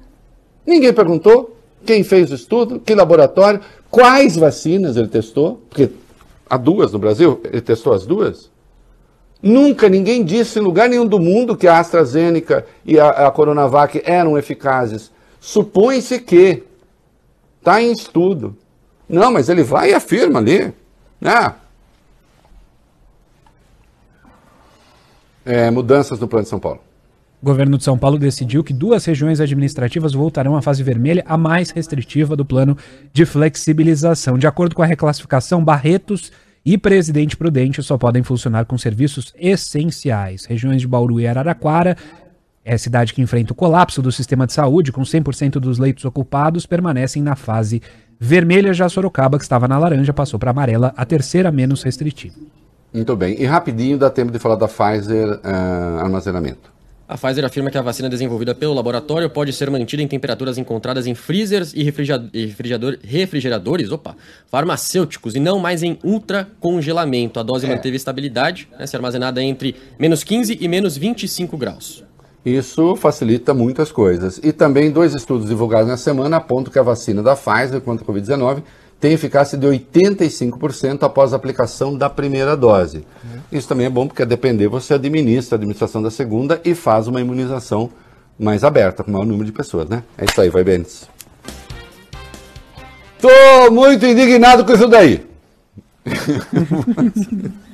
Ninguém perguntou quem fez o estudo, que laboratório, quais vacinas ele testou, porque há duas no Brasil, ele testou as duas. Nunca ninguém disse em lugar nenhum do mundo que a AstraZeneca e a, a Coronavac eram eficazes. Supõe-se que está em estudo. Não, mas ele vai e afirma ali. Ah, É, mudanças no plano de São Paulo. O governo de São Paulo decidiu que duas regiões administrativas voltarão à fase vermelha, a mais restritiva do plano de flexibilização. De acordo com a reclassificação, Barretos e Presidente Prudente só podem funcionar com serviços essenciais. Regiões de Bauru e Araraquara, é cidade que enfrenta o colapso do sistema de saúde, com 100% dos leitos ocupados, permanecem na fase vermelha. Já Sorocaba, que estava na laranja, passou para amarela, a terceira menos restritiva. Muito bem. E rapidinho dá tempo de falar da Pfizer ah, armazenamento. A Pfizer afirma que a vacina desenvolvida pelo laboratório pode ser mantida em temperaturas encontradas em freezers e refrigera- e refrigerador- refrigeradores opa, farmacêuticos e não mais em ultracongelamento. A dose manteve estabilidade, né, se armazenada entre menos 15 e menos 25 graus. Isso facilita muitas coisas. E também dois estudos divulgados na semana apontam que a vacina da Pfizer contra a Covid-19 tem eficácia de 85% após a aplicação da primeira dose. Isso também é bom porque a depender você administra a administração da segunda e faz uma imunização mais aberta, com o maior número de pessoas, né? É isso aí, vai Bentes. Tô muito indignado com isso daí. *laughs*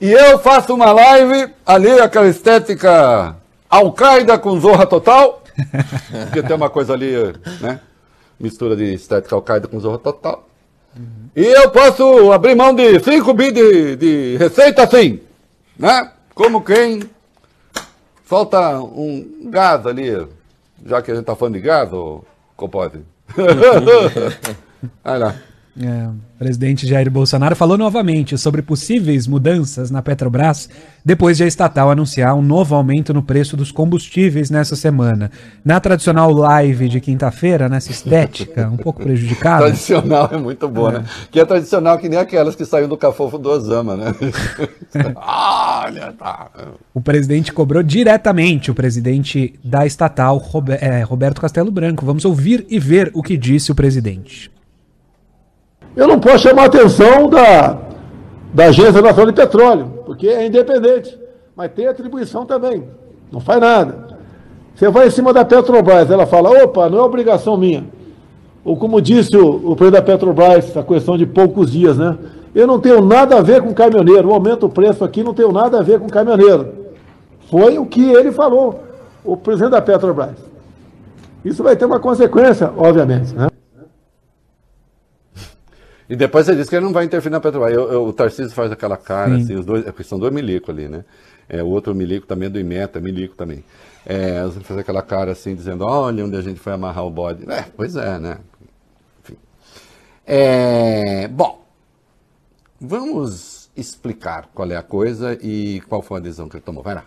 E eu faço uma live ali, aquela estética Al-Qaeda com Zorra Total. *laughs* Porque tem uma coisa ali, né? Mistura de estética Al-Qaeda com Zorra Total. E eu posso abrir mão de 5 bi de, de receita assim, né? Como quem Falta um gado ali, já que a gente está falando de gado, Copote. Olha *laughs* lá. É, o presidente Jair Bolsonaro falou novamente sobre possíveis mudanças na Petrobras depois de a estatal anunciar um novo aumento no preço dos combustíveis nessa semana. Na tradicional live de quinta-feira, nessa estética um pouco prejudicada. Tradicional é muito boa, né? Que é tradicional que nem aquelas que saíram do Cafofo do Osama, né? *laughs* Olha, tá. O presidente cobrou diretamente o presidente da estatal, é, Roberto Castelo Branco. Vamos ouvir e ver o que disse o presidente. Eu não posso chamar a atenção da, da Agência Nacional de Petróleo, porque é independente, mas tem atribuição também, não faz nada. Você vai em cima da Petrobras, ela fala, opa, não é obrigação minha. Ou como disse o, o presidente da Petrobras, a questão de poucos dias, né? Eu não tenho nada a ver com caminhoneiro, o aumento do preço aqui não tenho nada a ver com caminhoneiro. Foi o que ele falou, o presidente da Petrobras. Isso vai ter uma consequência, obviamente, né? E depois ele disse que ele não vai interferir na Petrobras. Eu- eu- o Tarcísio faz aquela cara, Sim. assim, os dois, porque são dois milico ali, né? É, o outro milico também é do Imeta, milico também. É, faz aquela cara assim, dizendo, olha onde a gente foi amarrar o bode. É, pois é, né? Enfim. É, bom, vamos explicar qual é a coisa e qual foi a decisão que ele tomou. Vai lá.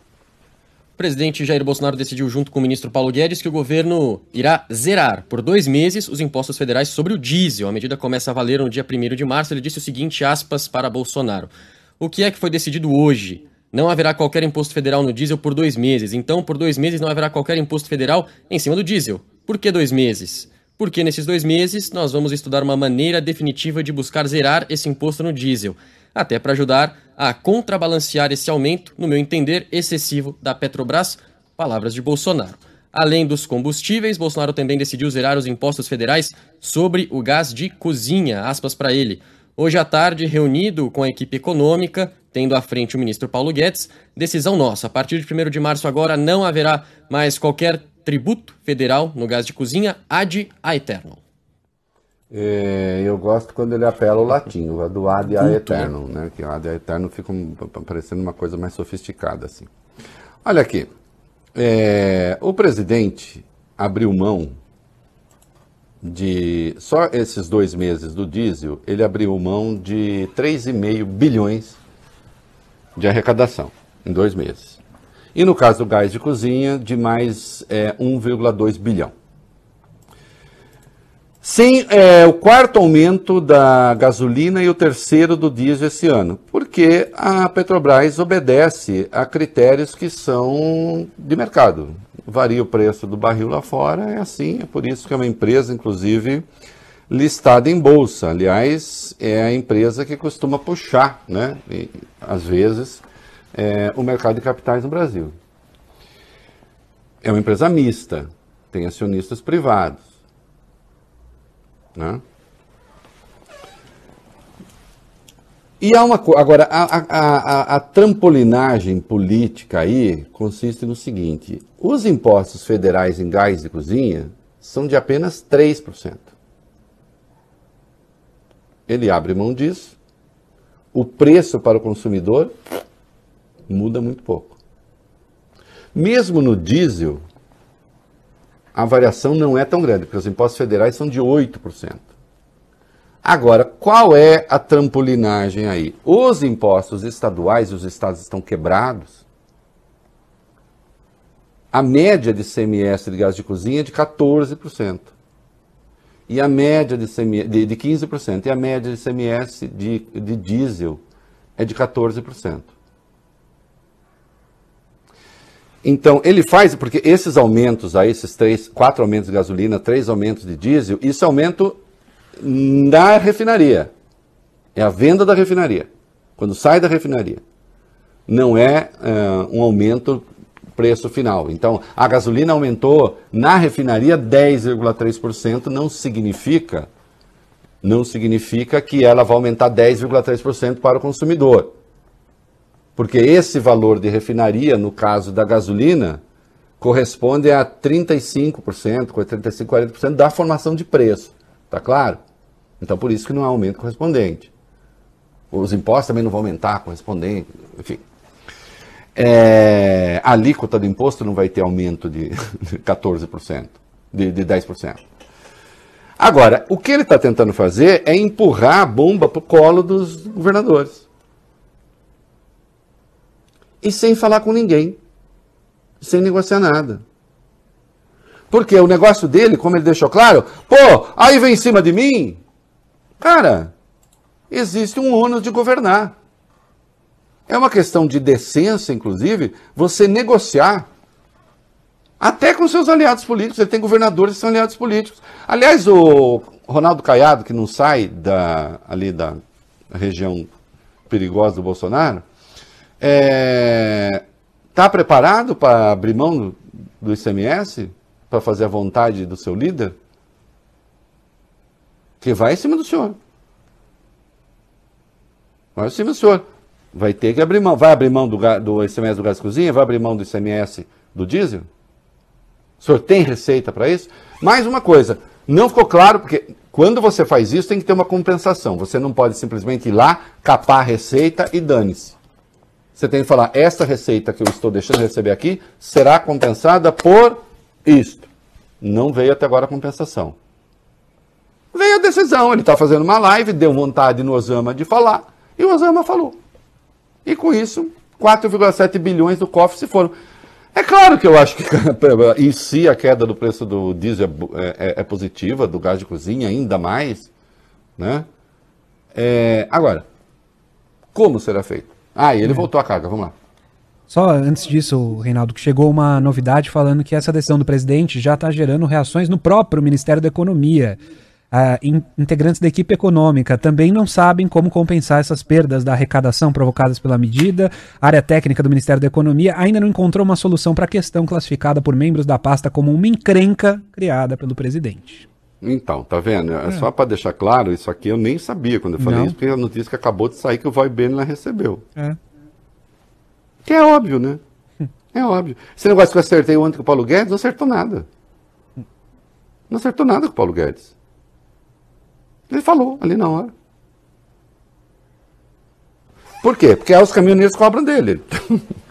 O presidente Jair Bolsonaro decidiu, junto com o ministro Paulo Guedes, que o governo irá zerar por dois meses os impostos federais sobre o diesel. A medida começa a valer no dia 1 de março. Ele disse o seguinte, aspas, para Bolsonaro. O que é que foi decidido hoje? Não haverá qualquer imposto federal no diesel por dois meses. Então, por dois meses, não haverá qualquer imposto federal em cima do diesel. Por que dois meses? Porque nesses dois meses nós vamos estudar uma maneira definitiva de buscar zerar esse imposto no diesel, até para ajudar a contrabalancear esse aumento, no meu entender, excessivo da Petrobras. Palavras de Bolsonaro. Além dos combustíveis, Bolsonaro também decidiu zerar os impostos federais sobre o gás de cozinha, aspas para ele. Hoje à tarde, reunido com a equipe econômica, tendo à frente o ministro Paulo Guedes, decisão nossa. A partir de 1 de março agora não haverá mais qualquer tributo federal no gás de cozinha ad aeternum. É, eu gosto quando ele apela o latim, o do ad a eterno, né? Que o ad a eterno fica um- parecendo uma coisa mais sofisticada, assim. Olha aqui, é, o presidente abriu mão de só esses dois meses do diesel, ele abriu mão de 3,5 bilhões de arrecadação em dois meses. E no caso do gás de cozinha, de mais é, 1,2 bilhão. Sim, é o quarto aumento da gasolina e o terceiro do diesel esse ano, porque a Petrobras obedece a critérios que são de mercado. Varia o preço do barril lá fora, é assim, é por isso que é uma empresa, inclusive, listada em bolsa. Aliás, é a empresa que costuma puxar, né, e, às vezes, é, o mercado de capitais no Brasil. É uma empresa mista, tem acionistas privados. Né? E há uma coisa. Agora, a, a, a, a trampolinagem política aí consiste no seguinte: os impostos federais em gás de cozinha são de apenas 3%. Ele abre mão disso, o preço para o consumidor muda muito pouco. Mesmo no diesel, a variação não é tão grande, porque os impostos federais são de 8%. Agora, qual é a trampolinagem aí? Os impostos estaduais, os estados estão quebrados. A média de CMS de gás de cozinha é de 14%. E a média de, CMS, de, de 15%. E a média de CMS de, de diesel é de 14%. Então, ele faz, porque esses aumentos aí, esses três, quatro aumentos de gasolina, três aumentos de diesel, isso é aumento na refinaria. É a venda da refinaria. Quando sai da refinaria. Não é uh, um aumento preço final. Então, a gasolina aumentou na refinaria 10,3%, não significa não significa que ela vai aumentar 10,3% para o consumidor. Porque esse valor de refinaria, no caso da gasolina, corresponde a 35%, 35, 40% da formação de preço. Tá claro? Então, por isso que não há aumento correspondente. Os impostos também não vão aumentar correspondente, enfim. é, a alíquota do imposto não vai ter aumento de 14%, de, de 10%. Agora, o que ele está tentando fazer é empurrar a bomba para o colo dos governadores. E sem falar com ninguém. Sem negociar nada. Porque o negócio dele, como ele deixou claro, pô, aí vem em cima de mim. Cara, existe um ônus de governar. É uma questão de decência, inclusive, você negociar até com seus aliados políticos. Ele tem governadores que são aliados políticos. Aliás, o Ronaldo Caiado, que não sai da, ali da região perigosa do Bolsonaro, está é, preparado para abrir mão do, ICMS? Para fazer a vontade do seu líder? Que vai em cima do senhor. Vai em cima do senhor. Vai ter que abrir mão. Vai abrir mão do, do ICMS do gás cozinha? Vai abrir mão do ICMS do diesel? O senhor tem receita para isso? Mais uma coisa, não ficou claro, porque quando você faz isso tem que ter uma compensação. Você não pode simplesmente ir lá, capar a receita e dane-se. Você tem que falar, essa receita que eu estou deixando de receber aqui será compensada por isto. Não veio até agora a compensação. Veio a decisão, ele está fazendo uma live, deu vontade no Osama de falar, e o Osama falou. E com isso, 4,7 bilhões do cofre se foram. É claro que eu acho que *laughs* em si a queda do preço do diesel é, é, é positiva, do gás de cozinha ainda mais. Né? É, agora, como será feito? Ah, e ele é. voltou a carga, vamos lá. Só antes disso, Reinaldo, que chegou uma novidade falando que essa decisão do presidente já está gerando reações no próprio Ministério da Economia uh, in, integrantes da equipe econômica também não sabem como compensar essas perdas da arrecadação provocadas pela medida. A área técnica do Ministério da Economia ainda não encontrou uma solução para a questão classificada por membros da pasta como uma encrenca criada pelo presidente. Então, tá vendo? É, é. só para deixar claro, isso aqui eu nem sabia quando eu falei não. isso, porque a notícia que acabou de sair que o Vai Benila recebeu. É. Que é óbvio, né? É óbvio. Esse negócio que eu acertei ontem com o Paulo Guedes, não acertou nada. Não acertou nada com o Paulo Guedes. Ele falou ali na hora. Por quê? Porque os caminhoneiros cobram dele.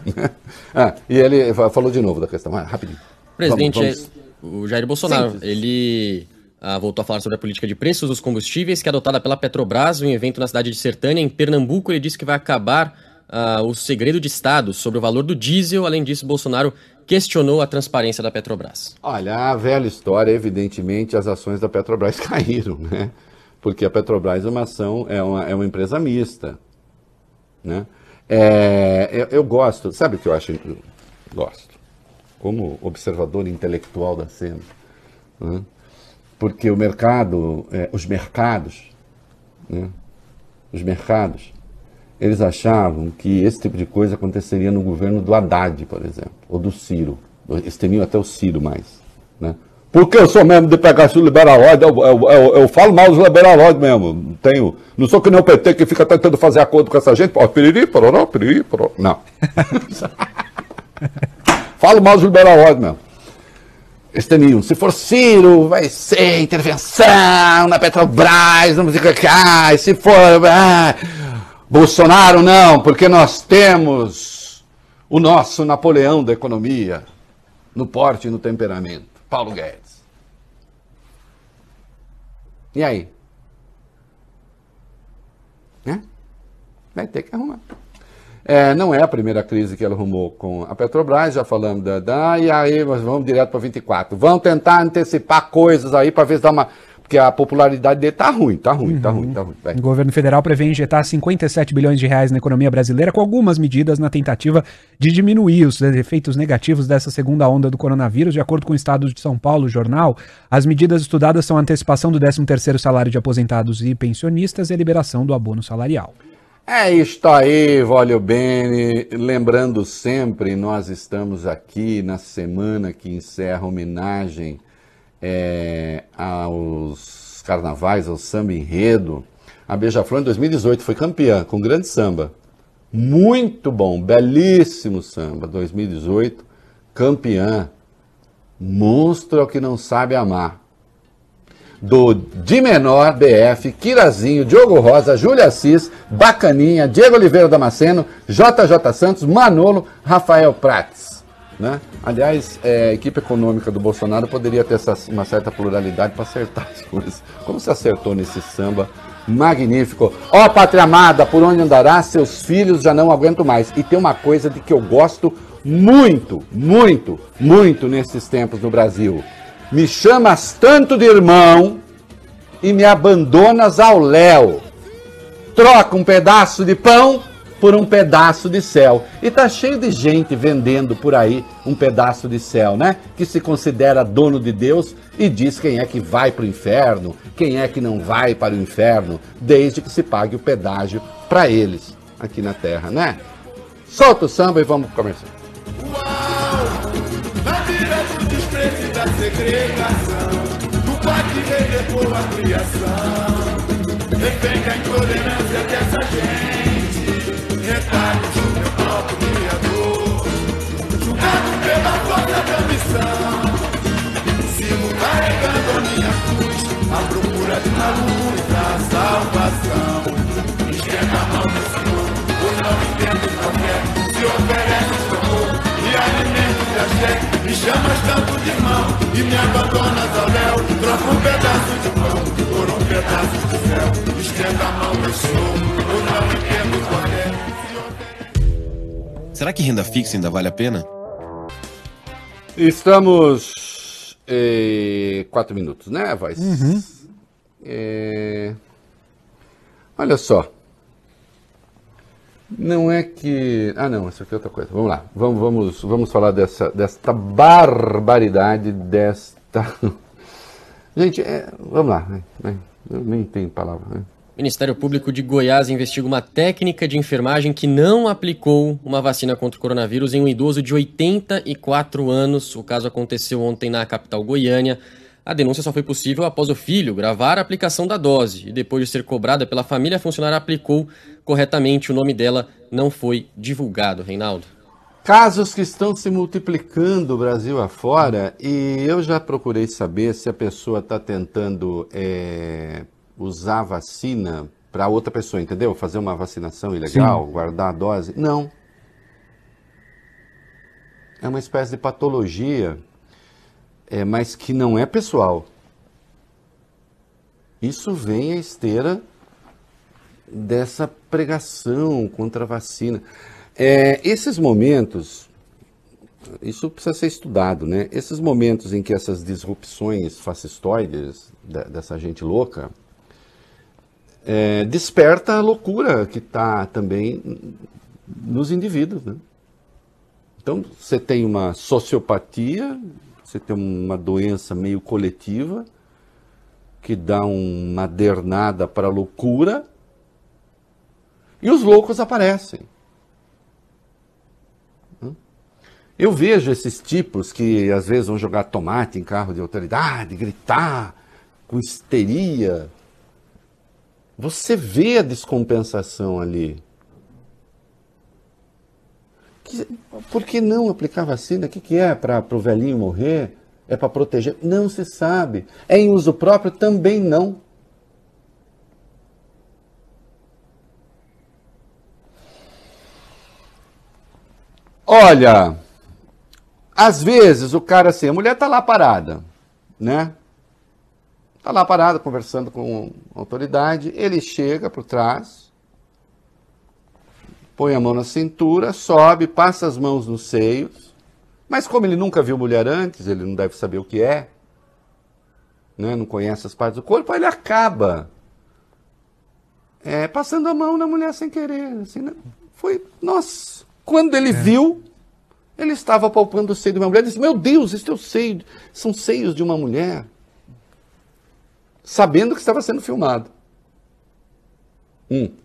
*laughs* ah, e ele falou de novo da questão. Ah, rapidinho. Presidente, vamos, vamos. o Jair Bolsonaro, Sim. ele ah, voltou a falar sobre a política de preços dos combustíveis que é adotada pela Petrobras em um evento na cidade de Sertânia, em Pernambuco. Ele disse que vai acabar ah, o segredo de Estado sobre o valor do diesel. Além disso, Bolsonaro questionou a transparência da Petrobras. Olha, a velha história, evidentemente, as ações da Petrobras *laughs* caíram, né? porque a Petrobras é uma ação, é uma, é uma empresa mista. Né? É, eu, eu, gosto, sabe o que eu acho? Eu gosto, como observador intelectual da cena, né? Porque o mercado, é, os mercados, né? os mercados, eles achavam que esse tipo de coisa aconteceria no governo do Haddad, por exemplo, ou do Ciro. Eles temiam até o Ciro mais. Né? Porque eu sou mesmo de pegar liberalóide, eu, eu, eu, eu, falo mal dos liberalóides mesmo. Tenho, não sou que nem o PT que fica tentando fazer acordo com essa gente. Ó, piriri, pororó, piriri, pororó. Não. *laughs* falo mal dos liberalóides mesmo. Nenhum. Se for Ciro, vai ser intervenção na Petrobras, que. Ah, se for ah, Bolsonaro, não, porque nós temos o nosso Napoleão da economia no porte e no temperamento. Paulo Guedes. E aí? Né? Vai ter que arrumar. É, não é a primeira crise que ela arrumou com a Petrobras, já falamos da, da e aí vamos direto para 24. Vamos tentar antecipar coisas aí para ver se dá uma porque a popularidade dele tá ruim, tá ruim, tá ruim, tá ruim. Vai. O governo federal prevê injetar 57 bilhões de reais na economia brasileira com algumas medidas na tentativa de diminuir os efeitos negativos dessa segunda onda do coronavírus. De acordo com o Estado de São Paulo, jornal, as medidas estudadas são a antecipação do 13º salário de aposentados e pensionistas e a liberação do abono salarial. É isto aí, Volio Bene. Lembrando sempre, nós estamos aqui na semana que encerra homenagem é, aos carnavais, ao samba enredo. A Beija-Flor em 2018 foi campeã com grande samba. Muito bom, belíssimo samba. 2018, campeã. Monstro é que não sabe amar. Do Di Menor BF, Kirazinho, Diogo Rosa, Júlia Assis, Bacaninha, Diego Oliveira Damasceno, JJ Santos, Manolo, Rafael Prates. Né? Aliás, é, a equipe econômica do Bolsonaro poderia ter essa, uma certa pluralidade para acertar as *laughs* coisas. Como se acertou nesse samba magnífico? Ó, oh, pátria amada, por onde andará, seus filhos já não aguento mais. E tem uma coisa de que eu gosto muito, muito, muito nesses tempos no Brasil. Me chamas tanto de irmão e me abandonas ao léu. Troca um pedaço de pão por um pedaço de céu. E tá cheio de gente vendendo por aí um pedaço de céu, né? Que se considera dono de Deus e diz quem é que vai para o inferno, quem é que não vai para o inferno, desde que se pague o pedágio para eles aqui na terra, né? Solta o samba e vamos começar. Uau! Mira da segregação, do cativeiro por a criação, defende a intolerância dessa gente, retalhos do meu próprio criador, julgado pela força da missão, sigo carregando a minha cruz, à procura de uma luz da salvação, esquenta a mão do Senhor, pois não entendo qualquer, se oferece de axé Me chamas tanto de irmão e me abandonas ao léu Troca um pedaço de pão por um pedaço de céu Esquenta a mão, eu sou, eu não entendo qualquer Será que renda fixa ainda vale a pena? Estamos... Eh, quatro minutos, né, voz? Uhum. É... Olha só. Não é que. Ah, não, isso aqui é outra coisa. Vamos lá. Vamos, vamos, vamos falar dessa, desta barbaridade, desta. *laughs* Gente, é... vamos lá. Né? Eu nem tenho palavra. Né? Ministério Público de Goiás investiga uma técnica de enfermagem que não aplicou uma vacina contra o coronavírus em um idoso de 84 anos. O caso aconteceu ontem na capital Goiânia. A denúncia só foi possível após o filho gravar a aplicação da dose e depois de ser cobrada pela família, a funcionária aplicou corretamente. O nome dela não foi divulgado, Reinaldo. Casos que estão se multiplicando Brasil afora e eu já procurei saber se a pessoa está tentando é, usar a vacina para outra pessoa, entendeu? Fazer uma vacinação ilegal, Sim. guardar a dose. Não. É uma espécie de patologia é, mas que não é pessoal. Isso vem à esteira dessa pregação contra a vacina. É, esses momentos, isso precisa ser estudado, né? Esses momentos em que essas disrupções fascistoides dessa gente louca é, desperta a loucura que está também nos indivíduos, né? Então, você tem uma sociopatia você tem uma doença meio coletiva que dá uma dernada para a loucura e os loucos aparecem. Eu vejo esses tipos que às vezes vão jogar tomate em carro de autoridade, gritar com histeria. Você vê a descompensação ali. Que, por que não aplicar vacina? O que, que é? Para o velhinho morrer? É para proteger? Não se sabe. É em uso próprio? Também não. Olha, às vezes o cara assim, a mulher tá lá parada, né? Tá lá parada conversando com a autoridade, ele chega por trás, põe a mão na cintura, sobe, passa as mãos nos seios. Mas como ele nunca viu mulher antes, ele não deve saber o que é, né? não conhece as partes do corpo, ele acaba é, passando a mão na mulher sem querer. Assim, né? Foi, nossa, quando ele é. viu, ele estava palpando o seio de uma mulher e disse: Meu Deus, este é o seio, são seios de uma mulher. Sabendo que estava sendo filmado. Um.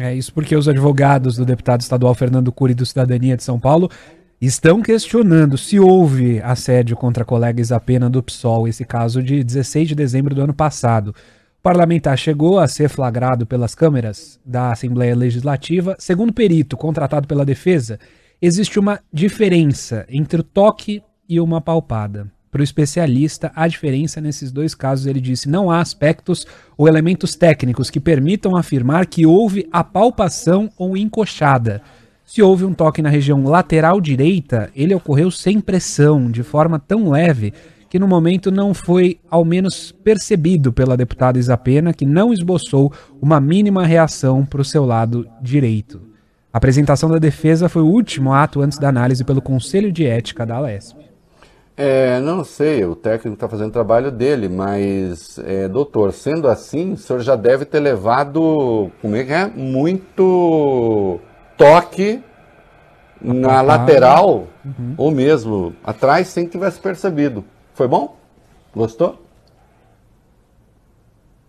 É isso porque os advogados do deputado estadual Fernando Cury do Cidadania de São Paulo estão questionando se houve assédio contra a colega Isapena do PSOL, esse caso de 16 de dezembro do ano passado. O parlamentar chegou a ser flagrado pelas câmeras da Assembleia Legislativa. Segundo perito contratado pela defesa, existe uma diferença entre o toque e uma palpada. Para o especialista a diferença nesses dois casos. Ele disse: não há aspectos ou elementos técnicos que permitam afirmar que houve apalpação ou encoxada. Se houve um toque na região lateral direita, ele ocorreu sem pressão, de forma tão leve que no momento não foi ao menos percebido pela deputada Isapena, que não esboçou uma mínima reação para o seu lado direito. A apresentação da defesa foi o último ato antes da análise pelo Conselho de Ética da Alesp. É, não sei, o técnico está fazendo o trabalho dele, mas, é, doutor, sendo assim, o senhor já deve ter levado, como é que é? Muito toque na lateral, uhum. ou mesmo atrás, sem que tivesse percebido. Foi bom? Gostou?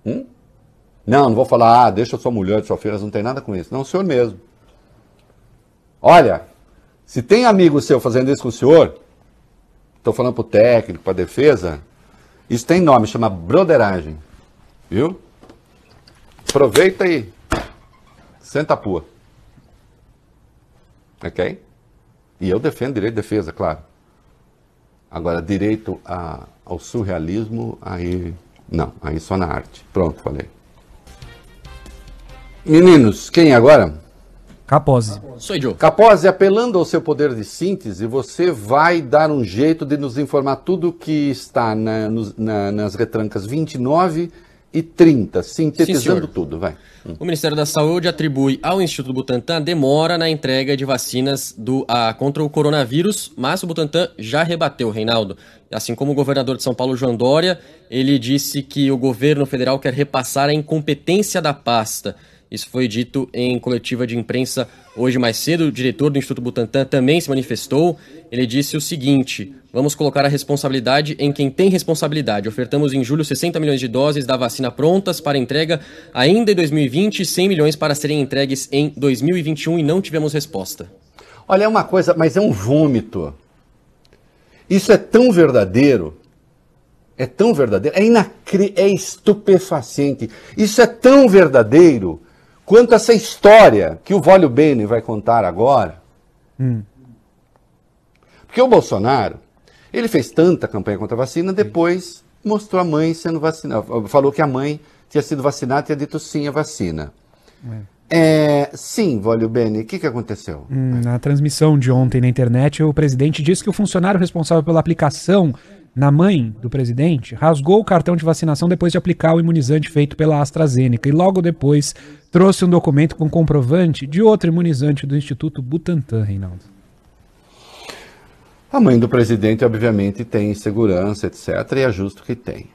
Hum? Não, não vou falar, ah, deixa sua mulher de sua filha, não tem nada com isso. Não, o senhor mesmo. Olha, se tem amigo seu fazendo isso com o senhor, estou falando para o técnico, para a defesa, isso tem nome, chama broderagem. Viu? Aproveita e senta a pua. Ok? E eu defendo direito de defesa, claro. Agora, direito a, ao surrealismo, aí não, aí só na arte. Pronto, falei. Meninos, quem agora? Capose. Sou eu. Capose, apelando ao seu poder de síntese, você vai dar um jeito de nos informar tudo o que está na, na, nas retrancas 29 e 30, sintetizando Sim, tudo, vai. O Ministério da Saúde atribui ao Instituto Butantan demora na entrega de vacinas do, a, contra o coronavírus, mas o Butantan já rebateu, Reinaldo. Assim como o governador de São Paulo, João Dória, ele disse que o governo federal quer repassar a incompetência da pasta. Isso foi dito em coletiva de imprensa hoje mais cedo. O diretor do Instituto Butantan também se manifestou. Ele disse o seguinte: vamos colocar a responsabilidade em quem tem responsabilidade. Ofertamos em julho 60 milhões de doses da vacina prontas para entrega ainda em 2020 e 100 milhões para serem entregues em 2021 e não tivemos resposta. Olha, é uma coisa, mas é um vômito. Isso é tão verdadeiro é tão verdadeiro, é, inacre... é estupefaciente. Isso é tão verdadeiro quanto essa história que o Vólio Bene vai contar agora. Hum. Porque o Bolsonaro, ele fez tanta campanha contra a vacina, depois mostrou a mãe sendo vacinada. Falou que a mãe tinha sido vacinada e tinha dito sim à vacina. É. É, sim, Vólio Bene, o que, que aconteceu? Hum, na transmissão de ontem na internet, o presidente disse que o funcionário responsável pela aplicação na mãe do presidente, rasgou o cartão de vacinação depois de aplicar o imunizante feito pela AstraZeneca e logo depois trouxe um documento com comprovante de outro imunizante do Instituto Butantan, Reinaldo. A mãe do presidente, obviamente, tem segurança, etc., e é justo que tem.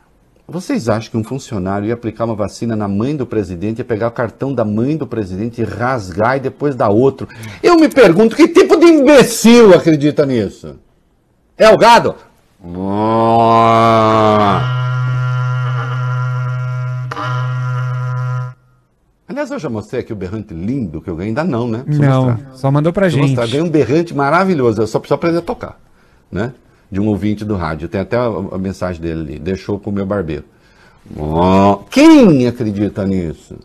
Vocês acham que um funcionário ia aplicar uma vacina na mãe do presidente, ia pegar o cartão da mãe do presidente e rasgar e depois dar outro? Eu me pergunto, que tipo de imbecil acredita nisso? É o gado? Aliás, eu já mostrei aqui o berrante lindo que eu ganhei. Ainda não, né? Preciso não, mostrar. só mandou pra Preciso gente. Mostrar. Ganhei um berrante maravilhoso. Eu só preciso aprender a tocar, né? De um ouvinte do rádio. Tem até a, a mensagem dele ali. Deixou pro meu barbeiro. Oh, quem acredita nisso?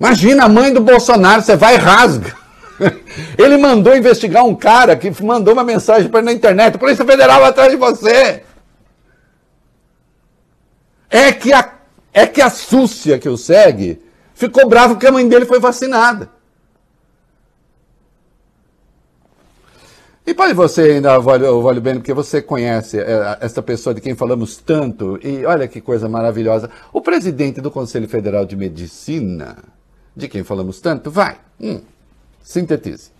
Imagina a mãe do Bolsonaro, você vai e rasga. *laughs* Ele mandou investigar um cara que mandou uma mensagem para na internet: Polícia Federal atrás de você. É que a, é que a Súcia que o segue ficou bravo porque a mãe dele foi vacinada. E pode você ainda, Vale, vale bem, porque você conhece é, essa pessoa de quem falamos tanto, e olha que coisa maravilhosa. O presidente do Conselho Federal de Medicina, de quem falamos tanto, vai. Hum. Sintetize.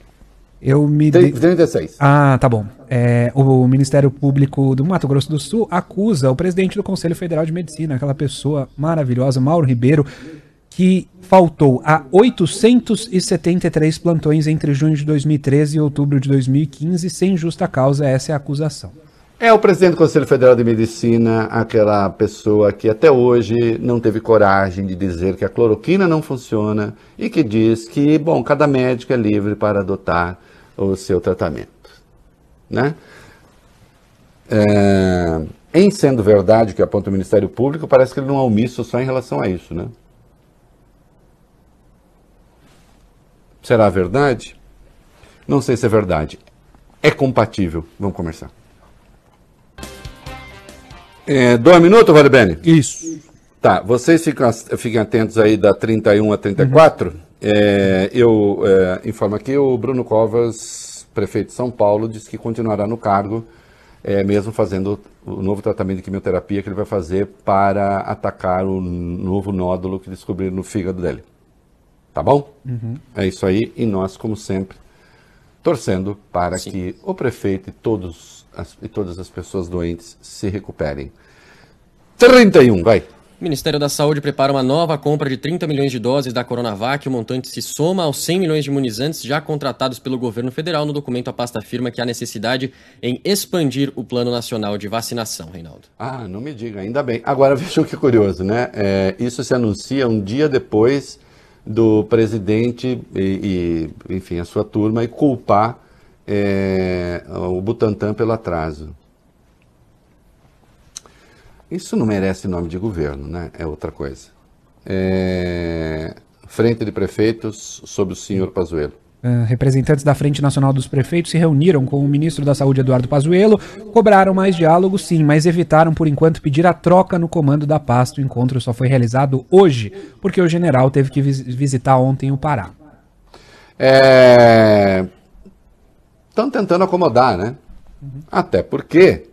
Eu me. 36. Ah, tá bom. É, o Ministério Público do Mato Grosso do Sul acusa o presidente do Conselho Federal de Medicina, aquela pessoa maravilhosa, Mauro Ribeiro, que faltou a 873 plantões entre junho de 2013 e outubro de 2015 sem justa causa. Essa é a acusação. É o presidente do Conselho Federal de Medicina, aquela pessoa que até hoje não teve coragem de dizer que a cloroquina não funciona e que diz que, bom, cada médico é livre para adotar o seu tratamento. Né? É, em sendo verdade o que aponta o Ministério Público, parece que ele não é omisso só em relação a isso. Né? Será verdade? Não sei se é verdade. É compatível. Vamos começar. É, dois minutos, Vale Bene? Isso. Tá, vocês ficam, fiquem atentos aí da 31 a 34. É, eu é, informo aqui, o Bruno Covas, prefeito de São Paulo, disse que continuará no cargo, é, mesmo fazendo o novo tratamento de quimioterapia que ele vai fazer para atacar o novo nódulo que descobriram no fígado dele. Tá bom? É isso aí, e nós, como sempre, torcendo para Sim. que o prefeito e, todos as, e todas as pessoas doentes se recuperem. 31, vai. O Ministério da Saúde prepara uma nova compra de 30 milhões de doses da Coronavac. O montante se soma aos 100 milhões de imunizantes já contratados pelo governo federal. No documento, a pasta afirma que há necessidade em expandir o Plano Nacional de Vacinação, Reinaldo. Ah, não me diga, ainda bem. Agora *laughs* veja que curioso, né? É, isso se anuncia um dia depois do presidente e, e, enfim, a sua turma e culpar é, o Butantan pelo atraso. Isso não merece nome de governo, né? É outra coisa. É, Frente de prefeitos sobre o senhor Pazuello. Uh, representantes da Frente Nacional dos Prefeitos se reuniram com o ministro da Saúde, Eduardo Pazuello, cobraram mais diálogo, sim, mas evitaram, por enquanto, pedir a troca no comando da pasta. O encontro só foi realizado hoje, porque o general teve que vis- visitar ontem o Pará. Estão tentando acomodar, né? Até porque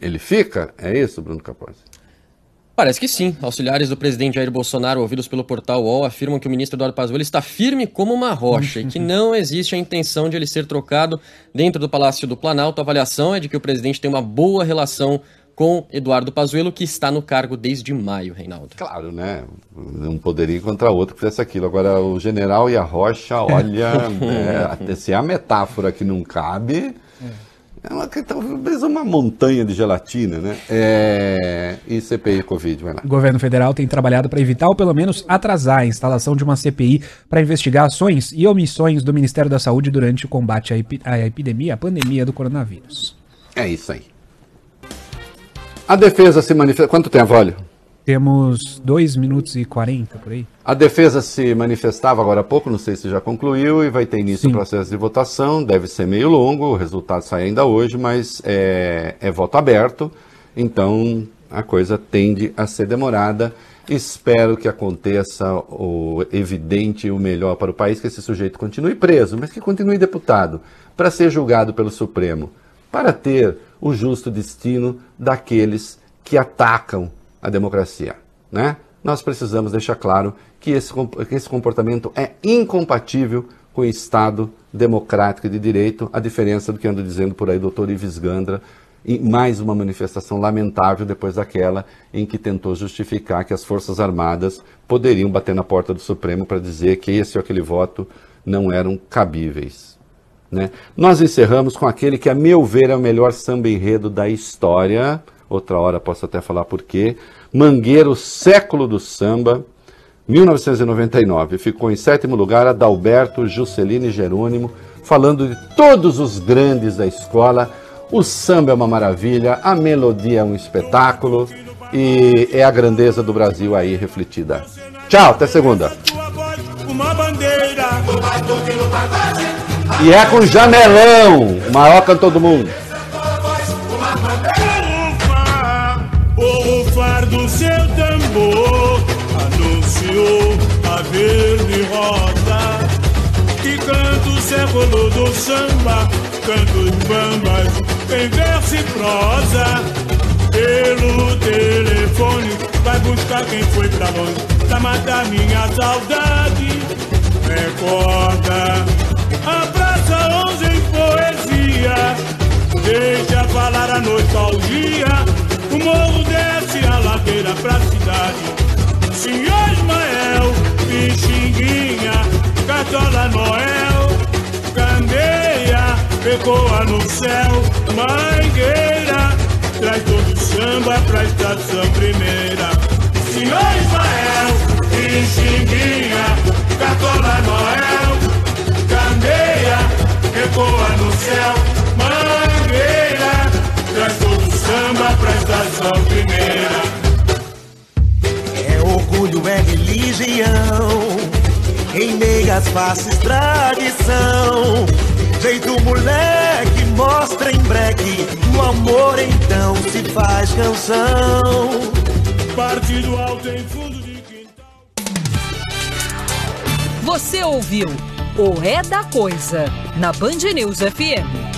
ele fica, é isso, Bruno Capozzi? Parece que sim. Auxiliares do presidente Jair Bolsonaro, ouvidos pelo portal UOL, afirmam que o ministro Eduardo Pazuello está firme como uma rocha e que *laughs* não existe a intenção de ele ser trocado dentro do Palácio do Planalto. A avaliação é de que o presidente tem uma boa relação com Eduardo Pazuello, que está no cargo desde maio, Reinaldo. Claro, né? Um poderia encontrar outro que fizesse aquilo. Agora, o general e a rocha, olha, *laughs* é, se a metáfora que não cabe, é uma, talvez uma montanha de gelatina, né? É, e CPI Covid, vai lá. O governo federal tem trabalhado para evitar ou pelo menos atrasar a instalação de uma CPI para investigar ações e omissões do Ministério da Saúde durante o combate à, epi- à epidemia, à pandemia do coronavírus. É isso aí. A defesa se manifesta. Quanto tempo, olha? Temos 2 minutos e 40 por aí. A defesa se manifestava agora há pouco, não sei se já concluiu, e vai ter início Sim. o processo de votação. Deve ser meio longo, o resultado sai ainda hoje, mas é, é voto aberto, então a coisa tende a ser demorada. Espero que aconteça o evidente e o melhor para o país, que esse sujeito continue preso, mas que continue deputado, para ser julgado pelo Supremo, para ter o justo destino daqueles que atacam a democracia. Né? Nós precisamos deixar claro que esse, que esse comportamento é incompatível com o Estado democrático e de direito, a diferença do que anda dizendo por aí doutor Ives Gandra, em mais uma manifestação lamentável depois daquela em que tentou justificar que as Forças Armadas poderiam bater na porta do Supremo para dizer que esse ou aquele voto não eram cabíveis. Né? Nós encerramos com aquele que, a meu ver, é o melhor samba enredo da história. Outra hora posso até falar por quê. Mangueiro, século do samba, 1999. Ficou em sétimo lugar Adalberto, Juscelino e Jerônimo, falando de todos os grandes da escola. O samba é uma maravilha, a melodia é um espetáculo e é a grandeza do Brasil aí refletida. Tchau, até segunda. E é com Janelão, o maior cantor do mundo. o far do seu tambor anunciou a verde rosa. Que canta o século do samba, canta os bambas em verso e prosa. Pelo telefone vai buscar quem foi pra longe pra matar minha saudade. Recorda a Praça 11 em poesia. Deixa falar a nostalgia. O morro desce a ladeira pra cidade. Senhor Ismael, Pixinguinha, Catola Noel, Candeia, ecoa no céu, Mangueira, traz todo o samba pra estação primeira. Senhor Ismael, Pixinguinha, Catola Noel, Candeia, ecoa no céu, estação primeira. É orgulho, é religião. Em meias faces, tradição. Jeito moleque, mostra em breque. No amor, então, se se faz canção. Partido alto em fundo de quintal. Você ouviu o É da Coisa na Band News FM.